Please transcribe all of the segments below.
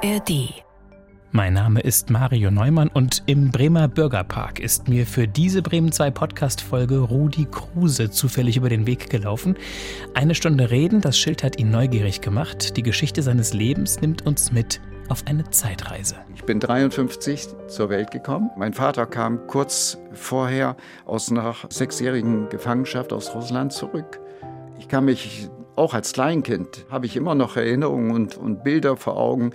ARD. Mein Name ist Mario Neumann und im Bremer Bürgerpark ist mir für diese Bremen 2 Podcast-Folge Rudi Kruse zufällig über den Weg gelaufen. Eine Stunde Reden, das Schild hat ihn neugierig gemacht. Die Geschichte seines Lebens nimmt uns mit auf eine Zeitreise. Ich bin 53 zur Welt gekommen. Mein Vater kam kurz vorher aus einer sechsjährigen Gefangenschaft aus Russland zurück. Ich kann mich auch als Kleinkind habe ich immer noch Erinnerungen und, und Bilder vor Augen,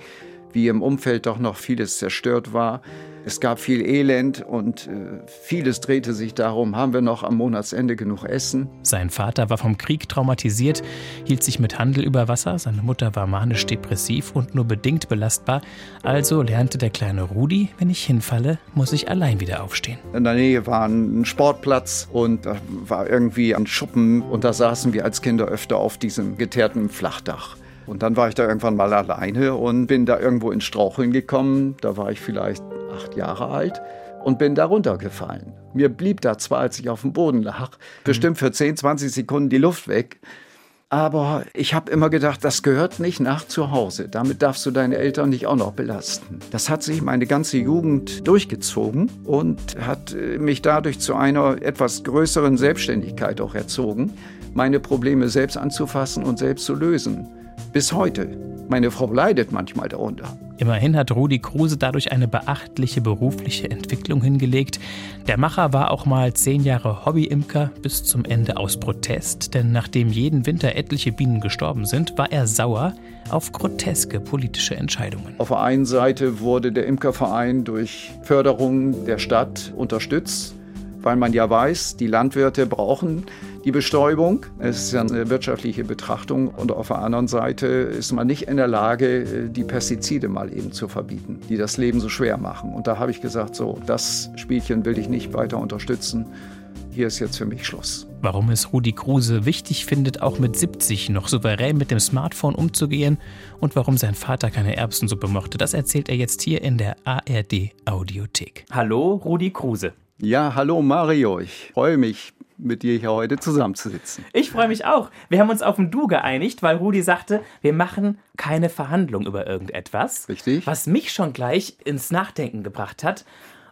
wie im Umfeld doch noch vieles zerstört war. Es gab viel Elend und äh, vieles drehte sich darum, haben wir noch am Monatsende genug Essen? Sein Vater war vom Krieg traumatisiert, hielt sich mit Handel über Wasser, seine Mutter war manisch-depressiv und nur bedingt belastbar. Also lernte der kleine Rudi, wenn ich hinfalle, muss ich allein wieder aufstehen. In der Nähe war ein Sportplatz und da war irgendwie ein Schuppen und da saßen wir als Kinder öfter auf diesem geteerten Flachdach. Und dann war ich da irgendwann mal alleine und bin da irgendwo ins Straucheln gekommen. Da war ich vielleicht acht Jahre alt und bin da runtergefallen. Mir blieb da zwar, als ich auf dem Boden lag, bestimmt für 10, 20 Sekunden die Luft weg. Aber ich habe immer gedacht, das gehört nicht nach zu Hause. Damit darfst du deine Eltern nicht auch noch belasten. Das hat sich meine ganze Jugend durchgezogen und hat äh, mich dadurch zu einer etwas größeren Selbstständigkeit auch erzogen, meine Probleme selbst anzufassen und selbst zu lösen. Bis heute. Meine Frau leidet manchmal darunter. Immerhin hat Rudi Kruse dadurch eine beachtliche berufliche Entwicklung hingelegt. Der Macher war auch mal zehn Jahre Hobbyimker bis zum Ende aus Protest, denn nachdem jeden Winter etliche Bienen gestorben sind, war er sauer auf groteske politische Entscheidungen. Auf der einen Seite wurde der Imkerverein durch Förderung der Stadt unterstützt, weil man ja weiß, die Landwirte brauchen die Bestäubung. Es ist ja eine wirtschaftliche Betrachtung und auf der anderen Seite ist man nicht in der Lage, die Pestizide mal eben zu verbieten, die das Leben so schwer machen. Und da habe ich gesagt, so, das Spielchen will ich nicht weiter unterstützen. Hier ist jetzt für mich Schluss. Warum es Rudi Kruse wichtig findet, auch mit 70 noch souverän mit dem Smartphone umzugehen und warum sein Vater keine Erbsensuppe mochte, das erzählt er jetzt hier in der ARD Audiothek. Hallo, Rudi Kruse. Ja, hallo Mario. Ich freue mich, mit dir hier heute zusammenzusitzen. Ich freue mich auch. Wir haben uns auf ein Du geeinigt, weil Rudi sagte, wir machen keine Verhandlung über irgendetwas. Richtig. Was mich schon gleich ins Nachdenken gebracht hat,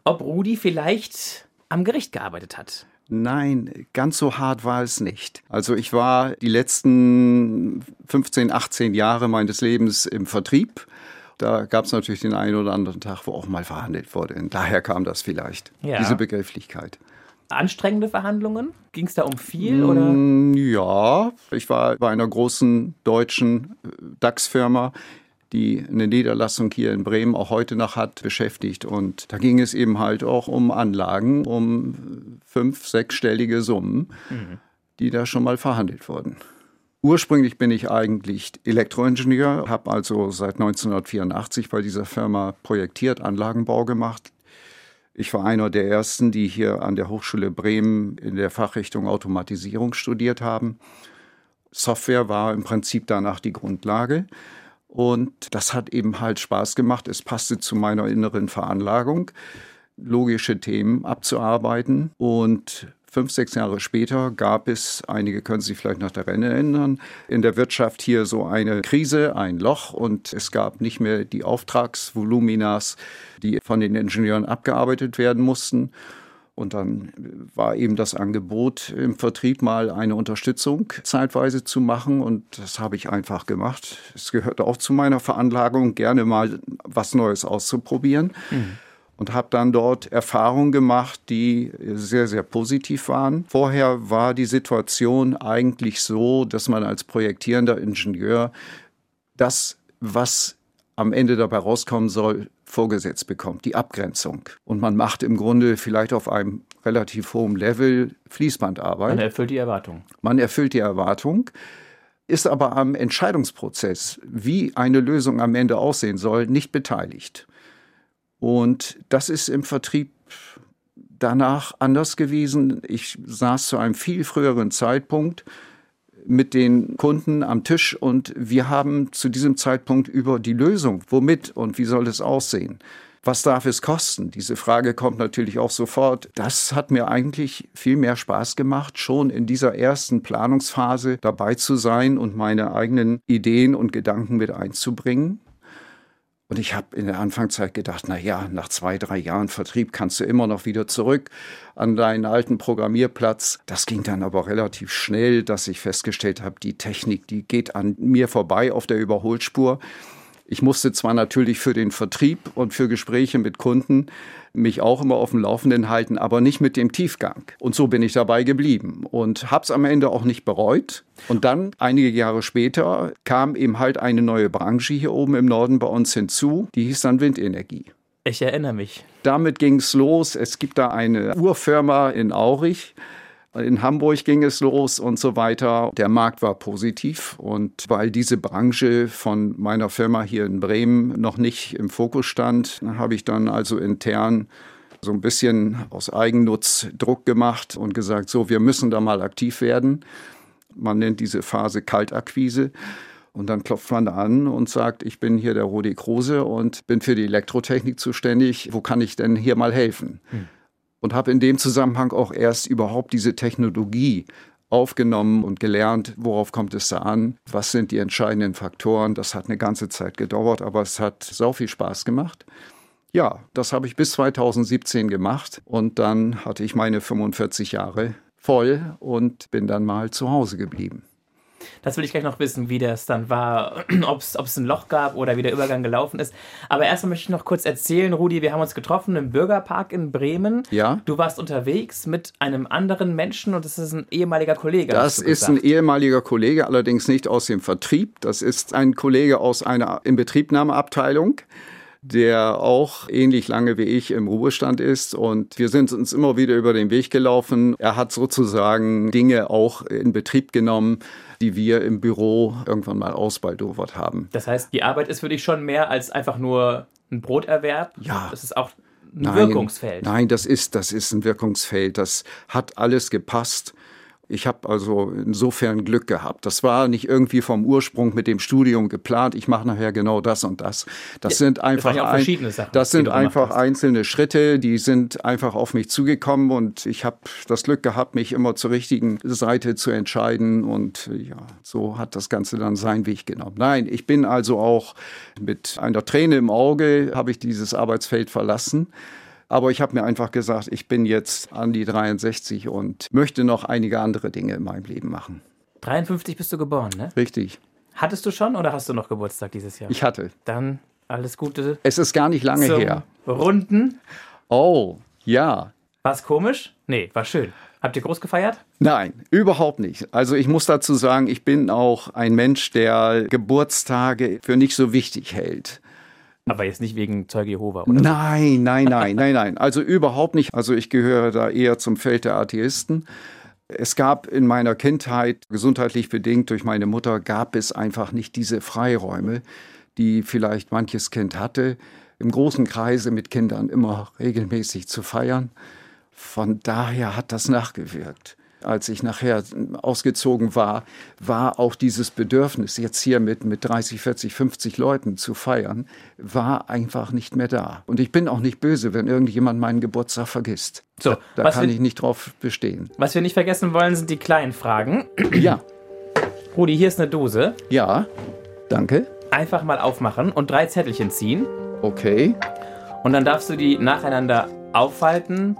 ob Rudi vielleicht am Gericht gearbeitet hat. Nein, ganz so hart war es nicht. Also ich war die letzten 15, 18 Jahre meines Lebens im Vertrieb. Da gab es natürlich den einen oder anderen Tag, wo auch mal verhandelt wurde. Und daher kam das vielleicht, ja. diese Begrifflichkeit anstrengende Verhandlungen? Ging es da um viel? Oder? Mm, ja, ich war bei einer großen deutschen äh, DAX-Firma, die eine Niederlassung hier in Bremen auch heute noch hat, beschäftigt. Und da ging es eben halt auch um Anlagen, um fünf, sechsstellige Summen, mhm. die da schon mal verhandelt wurden. Ursprünglich bin ich eigentlich Elektroingenieur, habe also seit 1984 bei dieser Firma projektiert, Anlagenbau gemacht, ich war einer der ersten, die hier an der Hochschule Bremen in der Fachrichtung Automatisierung studiert haben. Software war im Prinzip danach die Grundlage. Und das hat eben halt Spaß gemacht. Es passte zu meiner inneren Veranlagung, logische Themen abzuarbeiten. Und Fünf, sechs Jahre später gab es, einige können sich vielleicht noch daran erinnern, in der Wirtschaft hier so eine Krise, ein Loch und es gab nicht mehr die Auftragsvoluminas, die von den Ingenieuren abgearbeitet werden mussten. Und dann war eben das Angebot im Vertrieb mal eine Unterstützung zeitweise zu machen. Und das habe ich einfach gemacht. Es gehört auch zu meiner Veranlagung, gerne mal was Neues auszuprobieren. Mhm und habe dann dort Erfahrungen gemacht, die sehr, sehr positiv waren. Vorher war die Situation eigentlich so, dass man als projektierender Ingenieur das, was am Ende dabei rauskommen soll, vorgesetzt bekommt, die Abgrenzung. Und man macht im Grunde vielleicht auf einem relativ hohen Level Fließbandarbeit. Man erfüllt die Erwartung. Man erfüllt die Erwartung ist aber am Entscheidungsprozess, wie eine Lösung am Ende aussehen soll, nicht beteiligt. Und das ist im Vertrieb danach anders gewesen. Ich saß zu einem viel früheren Zeitpunkt mit den Kunden am Tisch und wir haben zu diesem Zeitpunkt über die Lösung, womit und wie soll es aussehen, was darf es kosten? Diese Frage kommt natürlich auch sofort. Das hat mir eigentlich viel mehr Spaß gemacht, schon in dieser ersten Planungsphase dabei zu sein und meine eigenen Ideen und Gedanken mit einzubringen. Und ich habe in der Anfangszeit gedacht, na ja, nach zwei, drei Jahren Vertrieb kannst du immer noch wieder zurück an deinen alten Programmierplatz. Das ging dann aber relativ schnell, dass ich festgestellt habe, die Technik, die geht an mir vorbei auf der Überholspur. Ich musste zwar natürlich für den Vertrieb und für Gespräche mit Kunden mich auch immer auf dem Laufenden halten, aber nicht mit dem Tiefgang. Und so bin ich dabei geblieben und habe es am Ende auch nicht bereut. Und dann, einige Jahre später, kam eben halt eine neue Branche hier oben im Norden bei uns hinzu, die hieß dann Windenergie. Ich erinnere mich. Damit ging es los. Es gibt da eine Urfirma in Aurich, in Hamburg ging es los und so weiter. Der Markt war positiv und weil diese Branche von meiner Firma hier in Bremen noch nicht im Fokus stand, habe ich dann also intern so ein bisschen aus Eigennutz Druck gemacht und gesagt, so, wir müssen da mal aktiv werden. Man nennt diese Phase Kaltakquise. Und dann klopft man an und sagt, ich bin hier der Rudi Kruse und bin für die Elektrotechnik zuständig. Wo kann ich denn hier mal helfen? Hm und habe in dem Zusammenhang auch erst überhaupt diese Technologie aufgenommen und gelernt, worauf kommt es da an, was sind die entscheidenden Faktoren. Das hat eine ganze Zeit gedauert, aber es hat so viel Spaß gemacht. Ja, das habe ich bis 2017 gemacht und dann hatte ich meine 45 Jahre voll und bin dann mal zu Hause geblieben. Das will ich gleich noch wissen, wie das dann war, ob es ein Loch gab oder wie der Übergang gelaufen ist. Aber erstmal möchte ich noch kurz erzählen, Rudi, wir haben uns getroffen im Bürgerpark in Bremen. Ja. Du warst unterwegs mit einem anderen Menschen und das ist ein ehemaliger Kollege. Das ist ein ehemaliger Kollege, allerdings nicht aus dem Vertrieb. Das ist ein Kollege aus einer Inbetriebnahmeabteilung der auch ähnlich lange wie ich im Ruhestand ist. Und wir sind uns immer wieder über den Weg gelaufen. Er hat sozusagen Dinge auch in Betrieb genommen, die wir im Büro irgendwann mal ausbaldowert haben. Das heißt, die Arbeit ist für dich schon mehr als einfach nur ein Broterwerb? Ja. Das ist auch ein nein, Wirkungsfeld. Nein, das ist, das ist ein Wirkungsfeld. Das hat alles gepasst. Ich habe also insofern Glück gehabt. Das war nicht irgendwie vom Ursprung mit dem Studium geplant. Ich mache nachher genau das und das. Das ja, sind einfach, das, ein, Sachen, das sind einfach einzelne Schritte, die sind einfach auf mich zugekommen und ich habe das Glück gehabt, mich immer zur richtigen Seite zu entscheiden und ja, so hat das Ganze dann seinen Weg genommen. Nein, ich bin also auch mit einer Träne im Auge habe ich dieses Arbeitsfeld verlassen aber ich habe mir einfach gesagt, ich bin jetzt an die 63 und möchte noch einige andere Dinge in meinem Leben machen. 53 bist du geboren, ne? Richtig. Hattest du schon oder hast du noch Geburtstag dieses Jahr? Ich hatte. Dann alles Gute. Es ist gar nicht lange her. Runden. Oh, ja. War es komisch? Nee, war schön. Habt ihr groß gefeiert? Nein, überhaupt nicht. Also ich muss dazu sagen, ich bin auch ein Mensch, der Geburtstage für nicht so wichtig hält. Aber jetzt nicht wegen Zeuge Jehova, oder? Nein, nein, nein, nein, nein. Also überhaupt nicht. Also ich gehöre da eher zum Feld der Atheisten. Es gab in meiner Kindheit, gesundheitlich bedingt durch meine Mutter, gab es einfach nicht diese Freiräume, die vielleicht manches Kind hatte, im großen Kreise mit Kindern immer regelmäßig zu feiern. Von daher hat das nachgewirkt als ich nachher ausgezogen war, war auch dieses Bedürfnis, jetzt hier mit, mit 30, 40, 50 Leuten zu feiern, war einfach nicht mehr da. Und ich bin auch nicht böse, wenn irgendjemand meinen Geburtstag vergisst. So, da, da kann wir, ich nicht drauf bestehen. Was wir nicht vergessen wollen, sind die kleinen Fragen. Ja. Rudi, hier ist eine Dose. Ja, danke. Einfach mal aufmachen und drei Zettelchen ziehen. Okay. Und dann darfst du die nacheinander aufhalten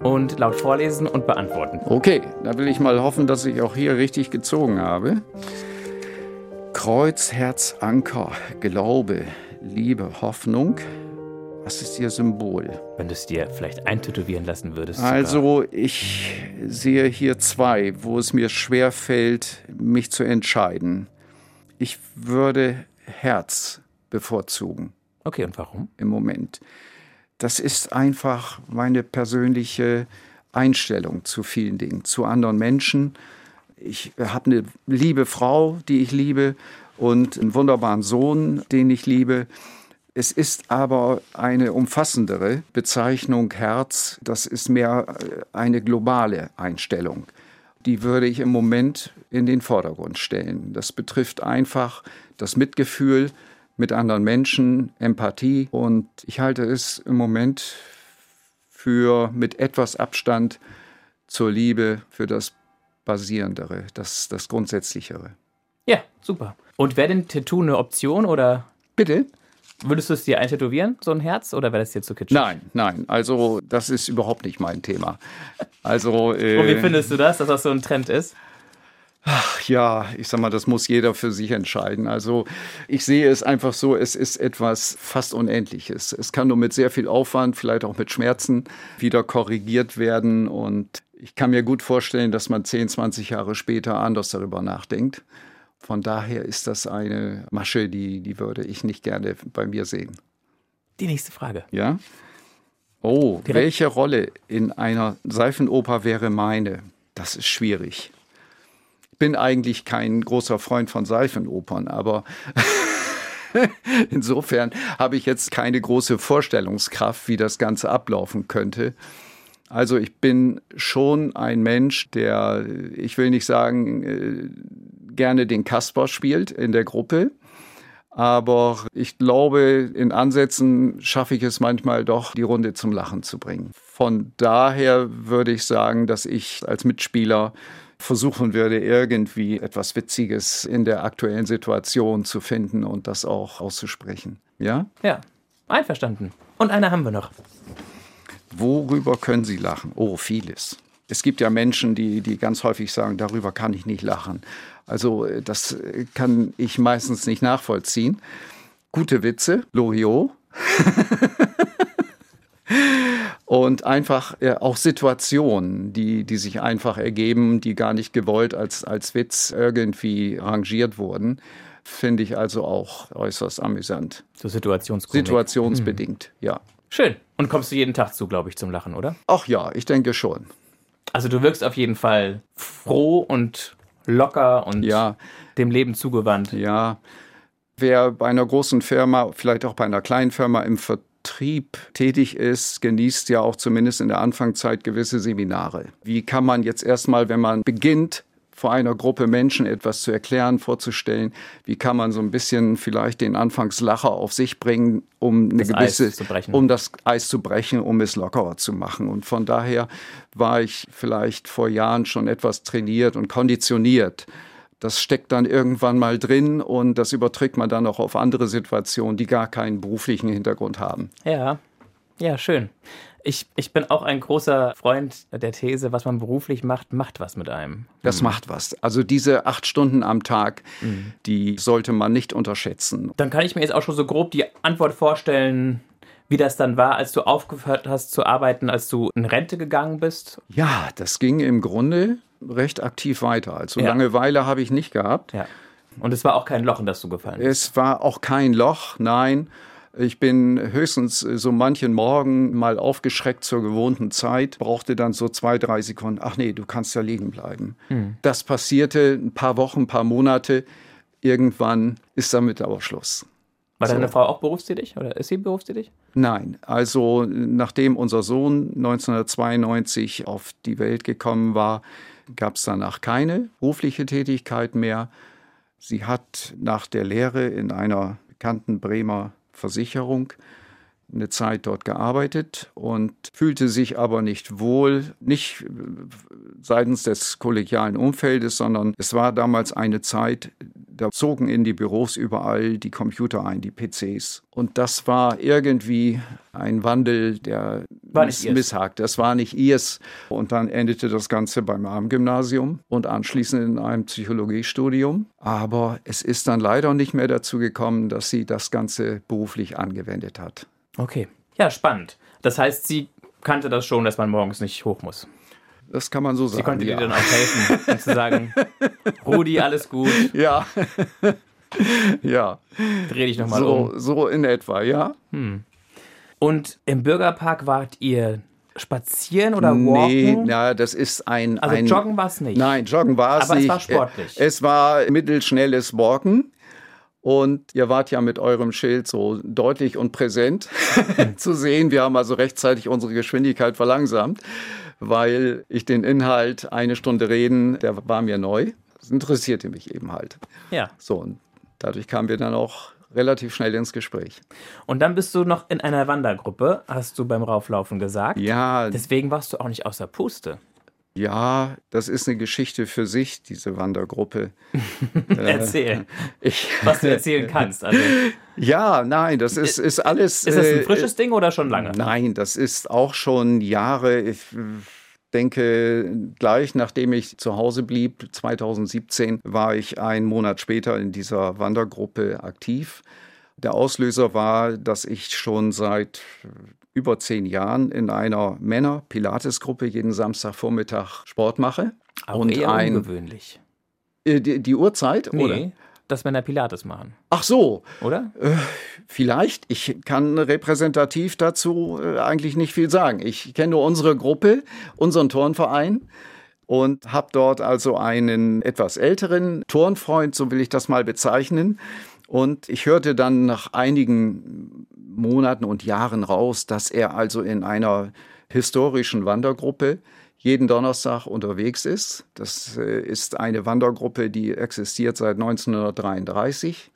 und laut vorlesen und beantworten. Okay, da will ich mal hoffen, dass ich auch hier richtig gezogen habe. Kreuz, Herz, Anker, Glaube, Liebe, Hoffnung. Was ist Ihr Symbol? Wenn du es dir vielleicht eintätowieren lassen würdest. Also, sogar. ich sehe hier zwei, wo es mir schwer fällt, mich zu entscheiden. Ich würde Herz bevorzugen. Okay, und warum? Im Moment das ist einfach meine persönliche Einstellung zu vielen Dingen, zu anderen Menschen. Ich habe eine liebe Frau, die ich liebe, und einen wunderbaren Sohn, den ich liebe. Es ist aber eine umfassendere Bezeichnung Herz. Das ist mehr äh, eine globale Einstellung. Die würde ich im Moment in den Vordergrund stellen. Das betrifft einfach das Mitgefühl, mit anderen Menschen, Empathie. Und ich halte es im Moment für mit etwas Abstand zur Liebe, für das Basierendere, das, das Grundsätzlichere. Ja, super. Und wäre denn Tattoo eine Option oder? Bitte? Würdest du es dir eintätowieren, so ein Herz, oder wäre das dir zu kitschig? Nein, nein. Also, das ist überhaupt nicht mein Thema. Also. Äh, Und wie findest du das, dass das so ein Trend ist? Ach ja, ich sag mal, das muss jeder für sich entscheiden. Also ich sehe es einfach so, es ist etwas fast Unendliches. Es kann nur mit sehr viel Aufwand, vielleicht auch mit Schmerzen wieder korrigiert werden. Und ich kann mir gut vorstellen, dass man 10, 20 Jahre später anders darüber nachdenkt. Von daher ist das eine Masche, die, die würde ich nicht gerne bei mir sehen. Die nächste Frage. Ja? Oh, Direkt. welche Rolle in einer Seifenoper wäre meine? Das ist schwierig. Bin eigentlich kein großer Freund von Seifenopern, aber insofern habe ich jetzt keine große Vorstellungskraft, wie das Ganze ablaufen könnte. Also ich bin schon ein Mensch, der, ich will nicht sagen, äh, gerne den Kasper spielt in der Gruppe. Aber ich glaube, in Ansätzen schaffe ich es manchmal doch, die Runde zum Lachen zu bringen. Von daher würde ich sagen, dass ich als Mitspieler versuchen würde, irgendwie etwas Witziges in der aktuellen Situation zu finden und das auch auszusprechen. Ja? Ja, einverstanden. Und eine haben wir noch. Worüber können Sie lachen? Oh, vieles. Es gibt ja Menschen, die, die ganz häufig sagen, darüber kann ich nicht lachen. Also das kann ich meistens nicht nachvollziehen. Gute Witze, Loriot. und einfach äh, auch Situationen, die, die sich einfach ergeben, die gar nicht gewollt als, als Witz irgendwie rangiert wurden, finde ich also auch äußerst amüsant. So Situationskomik. Situationsbedingt, mhm. ja. Schön. Und kommst du jeden Tag zu, glaube ich, zum Lachen, oder? Ach ja, ich denke schon. Also du wirkst auf jeden Fall froh und locker und ja. dem Leben zugewandt. Ja. Wer bei einer großen Firma, vielleicht auch bei einer kleinen Firma im Vertrieb tätig ist, genießt ja auch zumindest in der Anfangszeit gewisse Seminare. Wie kann man jetzt erstmal, wenn man beginnt, vor einer Gruppe Menschen etwas zu erklären, vorzustellen. Wie kann man so ein bisschen vielleicht den Anfangslacher auf sich bringen, um eine das gewisse, um das Eis zu brechen, um es lockerer zu machen. Und von daher war ich vielleicht vor Jahren schon etwas trainiert und konditioniert. Das steckt dann irgendwann mal drin und das überträgt man dann auch auf andere Situationen, die gar keinen beruflichen Hintergrund haben. Ja, ja, schön. Ich, ich bin auch ein großer Freund der These, was man beruflich macht, macht was mit einem. Das mhm. macht was. Also diese acht Stunden am Tag, mhm. die sollte man nicht unterschätzen. Dann kann ich mir jetzt auch schon so grob die Antwort vorstellen, wie das dann war, als du aufgehört hast zu arbeiten, als du in Rente gegangen bist? Ja, das ging im Grunde recht aktiv weiter. Also ja. Langeweile habe ich nicht gehabt. Ja. Und es war auch kein Loch, in das du gefallen bist. Es war auch kein Loch, nein. Ich bin höchstens so manchen Morgen mal aufgeschreckt zur gewohnten Zeit, brauchte dann so zwei, drei Sekunden. Ach nee, du kannst ja liegen bleiben. Hm. Das passierte ein paar Wochen, ein paar Monate. Irgendwann ist damit aber Schluss. War so. deine Frau auch berufstätig oder ist sie berufstätig? Nein, also nachdem unser Sohn 1992 auf die Welt gekommen war, gab es danach keine berufliche Tätigkeit mehr. Sie hat nach der Lehre in einer bekannten Bremer Versicherung eine Zeit dort gearbeitet und fühlte sich aber nicht wohl, nicht seitens des kollegialen Umfeldes, sondern es war damals eine Zeit, da zogen in die Büros überall die Computer ein, die PCs. Und das war irgendwie ein Wandel, der nicht misshakt. Das war nicht ihrs. Und dann endete das Ganze beim Armgymnasium und anschließend in einem Psychologiestudium. Aber es ist dann leider nicht mehr dazu gekommen, dass sie das Ganze beruflich angewendet hat. Okay. Ja, spannend. Das heißt, sie kannte das schon, dass man morgens nicht hoch muss. Das kann man so sagen. Sie konnte ja. dir dann auch helfen, um zu sagen, Rudi, alles gut. Ja. ja. Dreh dich nochmal so, um. So in etwa, ja. Hm. Und im Bürgerpark wart ihr spazieren oder walken? Nee, ja, das ist ein. Also ein, joggen war es nicht. Nein, joggen war es nicht. Aber es war sportlich. Es war mittelschnelles Walken. Und ihr wart ja mit eurem Schild so deutlich und präsent zu sehen. Wir haben also rechtzeitig unsere Geschwindigkeit verlangsamt, weil ich den Inhalt eine Stunde reden, der war mir neu. Das interessierte mich eben halt. Ja. So, und dadurch kamen wir dann auch relativ schnell ins Gespräch. Und dann bist du noch in einer Wandergruppe, hast du beim Rauflaufen gesagt. Ja. Deswegen warst du auch nicht außer Puste. Ja, das ist eine Geschichte für sich, diese Wandergruppe. Erzähl, ich, was du erzählen kannst. Also. Ja, nein, das ist, ist alles. Ist das ein frisches äh, Ding oder schon lange? Nein, das ist auch schon Jahre. Ich denke, gleich nachdem ich zu Hause blieb, 2017, war ich einen Monat später in dieser Wandergruppe aktiv. Der Auslöser war, dass ich schon seit über zehn Jahren in einer Männer-Pilates-Gruppe jeden Samstagvormittag Sport mache. Auch und eher ein, ungewöhnlich. Äh, die, die, Uhrzeit, nee, oder? dass Männer Pilates machen. Ach so. Oder? Äh, vielleicht. Ich kann repräsentativ dazu äh, eigentlich nicht viel sagen. Ich kenne nur unsere Gruppe, unseren Turnverein und habe dort also einen etwas älteren Turnfreund, so will ich das mal bezeichnen. Und ich hörte dann nach einigen Monaten und Jahren raus, dass er also in einer historischen Wandergruppe jeden Donnerstag unterwegs ist. Das äh, ist eine Wandergruppe, die existiert seit 1933.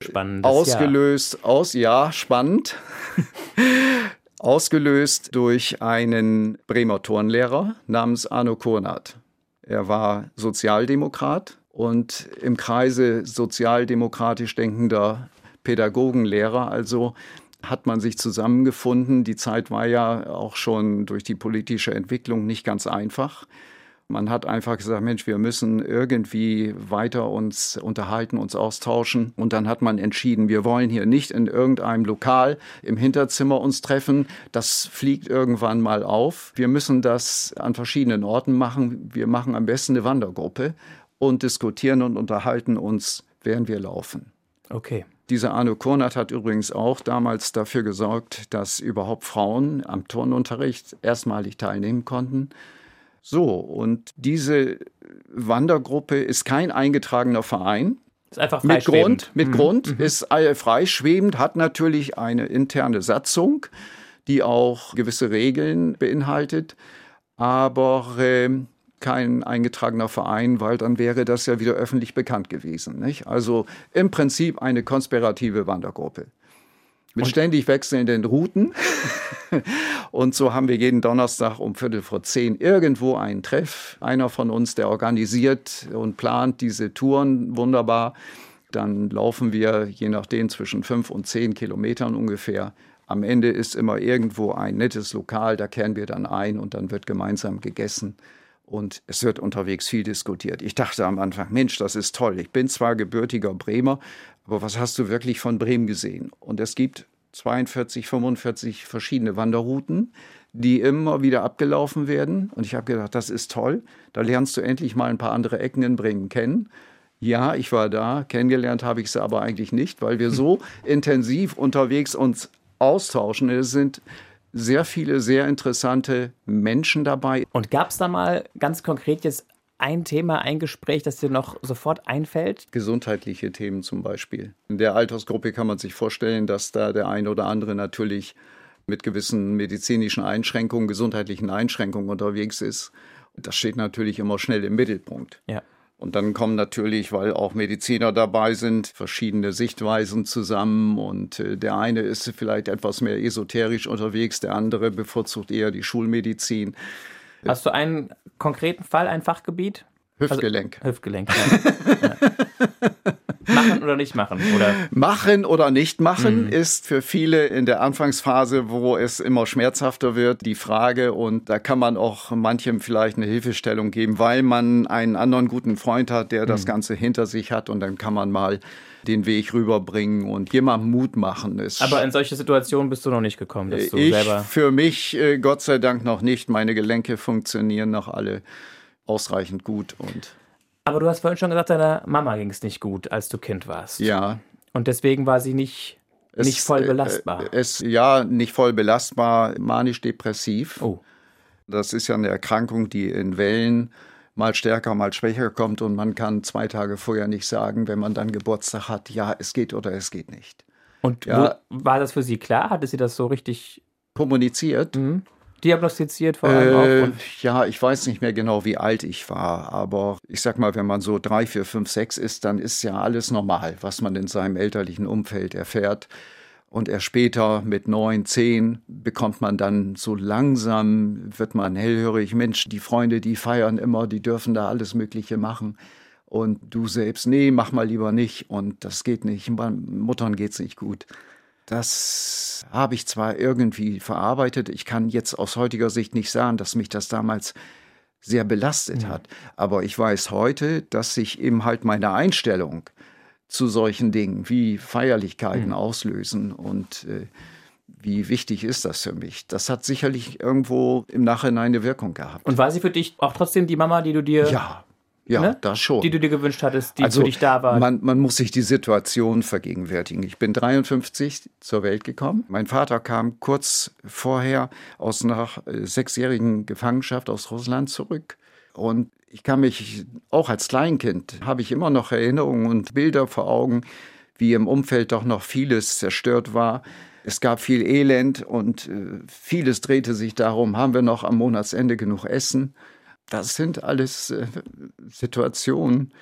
Spannend. Ausgelöst Jahr. aus, ja, spannend. ausgelöst durch einen Bremer Turnlehrer namens Arno Kurnat. Er war Sozialdemokrat und im Kreise sozialdemokratisch denkender Pädagogen, Lehrer also hat man sich zusammengefunden. Die Zeit war ja auch schon durch die politische Entwicklung nicht ganz einfach. Man hat einfach gesagt, Mensch, wir müssen irgendwie weiter uns unterhalten, uns austauschen. Und dann hat man entschieden, wir wollen hier nicht in irgendeinem Lokal im Hinterzimmer uns treffen. Das fliegt irgendwann mal auf. Wir müssen das an verschiedenen Orten machen. Wir machen am besten eine Wandergruppe und diskutieren und unterhalten uns, während wir laufen. Okay. Dieser Arno Kornert hat übrigens auch damals dafür gesorgt, dass überhaupt Frauen am Turnunterricht erstmalig teilnehmen konnten. So, und diese Wandergruppe ist kein eingetragener Verein. Ist einfach mit Grund, mit mhm. Grund mhm. ist freischwebend, hat natürlich eine interne Satzung, die auch gewisse Regeln beinhaltet. Aber äh, kein eingetragener Verein, weil dann wäre das ja wieder öffentlich bekannt gewesen. Nicht? Also im Prinzip eine konspirative Wandergruppe. Mit und? ständig wechselnden Routen. und so haben wir jeden Donnerstag um Viertel vor zehn irgendwo einen Treff. Einer von uns, der organisiert und plant diese Touren wunderbar. Dann laufen wir je nachdem zwischen fünf und zehn Kilometern ungefähr. Am Ende ist immer irgendwo ein nettes Lokal, da kehren wir dann ein und dann wird gemeinsam gegessen und es wird unterwegs viel diskutiert. Ich dachte am Anfang, Mensch, das ist toll. Ich bin zwar gebürtiger Bremer, aber was hast du wirklich von Bremen gesehen? Und es gibt 42, 45 verschiedene Wanderrouten, die immer wieder abgelaufen werden. Und ich habe gedacht, das ist toll. Da lernst du endlich mal ein paar andere Ecken in Bremen kennen. Ja, ich war da, kennengelernt habe ich sie aber eigentlich nicht, weil wir so intensiv unterwegs uns austauschen. Es sind sehr viele sehr interessante Menschen dabei. Und gab es da mal ganz konkret jetzt ein Thema, ein Gespräch, das dir noch sofort einfällt? Gesundheitliche Themen zum Beispiel. In der Altersgruppe kann man sich vorstellen, dass da der eine oder andere natürlich mit gewissen medizinischen Einschränkungen, gesundheitlichen Einschränkungen unterwegs ist. Das steht natürlich immer schnell im Mittelpunkt. Ja. Und dann kommen natürlich, weil auch Mediziner dabei sind, verschiedene Sichtweisen zusammen. Und äh, der eine ist vielleicht etwas mehr esoterisch unterwegs, der andere bevorzugt eher die Schulmedizin. Hast du einen konkreten Fall, ein Fachgebiet? Hüftgelenk. Also, Hüftgelenk, ja. ja. Machen oder nicht machen? Oder? Machen oder nicht machen mhm. ist für viele in der Anfangsphase, wo es immer schmerzhafter wird, die Frage. Und da kann man auch manchem vielleicht eine Hilfestellung geben, weil man einen anderen guten Freund hat, der das mhm. Ganze hinter sich hat. Und dann kann man mal den Weg rüberbringen und jemandem Mut machen. Ist Aber in solche Situationen bist du noch nicht gekommen, dass du ich selber. Für mich, äh, Gott sei Dank, noch nicht. Meine Gelenke funktionieren noch alle ausreichend gut und aber du hast vorhin schon gesagt, deiner Mama ging es nicht gut, als du Kind warst. Ja. Und deswegen war sie nicht, es, nicht voll äh, belastbar. Äh, es, ja, nicht voll belastbar, manisch-depressiv. Oh. Das ist ja eine Erkrankung, die in Wellen mal stärker, mal schwächer kommt und man kann zwei Tage vorher nicht sagen, wenn man dann Geburtstag hat, ja, es geht oder es geht nicht. Und ja, wo, war das für sie klar? Hatte sie das so richtig kommuniziert? Mhm diagnostiziert vor allem äh, Ja, ich weiß nicht mehr genau, wie alt ich war, aber ich sag mal, wenn man so drei, vier, fünf, sechs ist, dann ist ja alles normal, was man in seinem elterlichen Umfeld erfährt. Und erst später mit neun, zehn bekommt man dann so langsam, wird man hellhörig, Mensch, die Freunde, die feiern immer, die dürfen da alles Mögliche machen. Und du selbst, nee, mach mal lieber nicht. Und das geht nicht. Muttern geht's nicht gut. Das habe ich zwar irgendwie verarbeitet. Ich kann jetzt aus heutiger Sicht nicht sagen, dass mich das damals sehr belastet mhm. hat. Aber ich weiß heute, dass sich eben halt meine Einstellung zu solchen Dingen wie Feierlichkeiten mhm. auslösen und äh, wie wichtig ist das für mich? Das hat sicherlich irgendwo im Nachhinein eine Wirkung gehabt. Und war sie für dich auch trotzdem die Mama, die du dir. Ja, ja, ne? das schon. Die du dir gewünscht hattest, die also, für dich da war. Man, man muss sich die Situation vergegenwärtigen. Ich bin 53 zur Welt gekommen. Mein Vater kam kurz vorher aus einer äh, sechsjährigen Gefangenschaft aus Russland zurück. Und ich kann mich auch als Kleinkind, habe ich immer noch Erinnerungen und Bilder vor Augen, wie im Umfeld doch noch vieles zerstört war. Es gab viel Elend und äh, vieles drehte sich darum, haben wir noch am Monatsende genug Essen? Das sind alles äh, Situationen,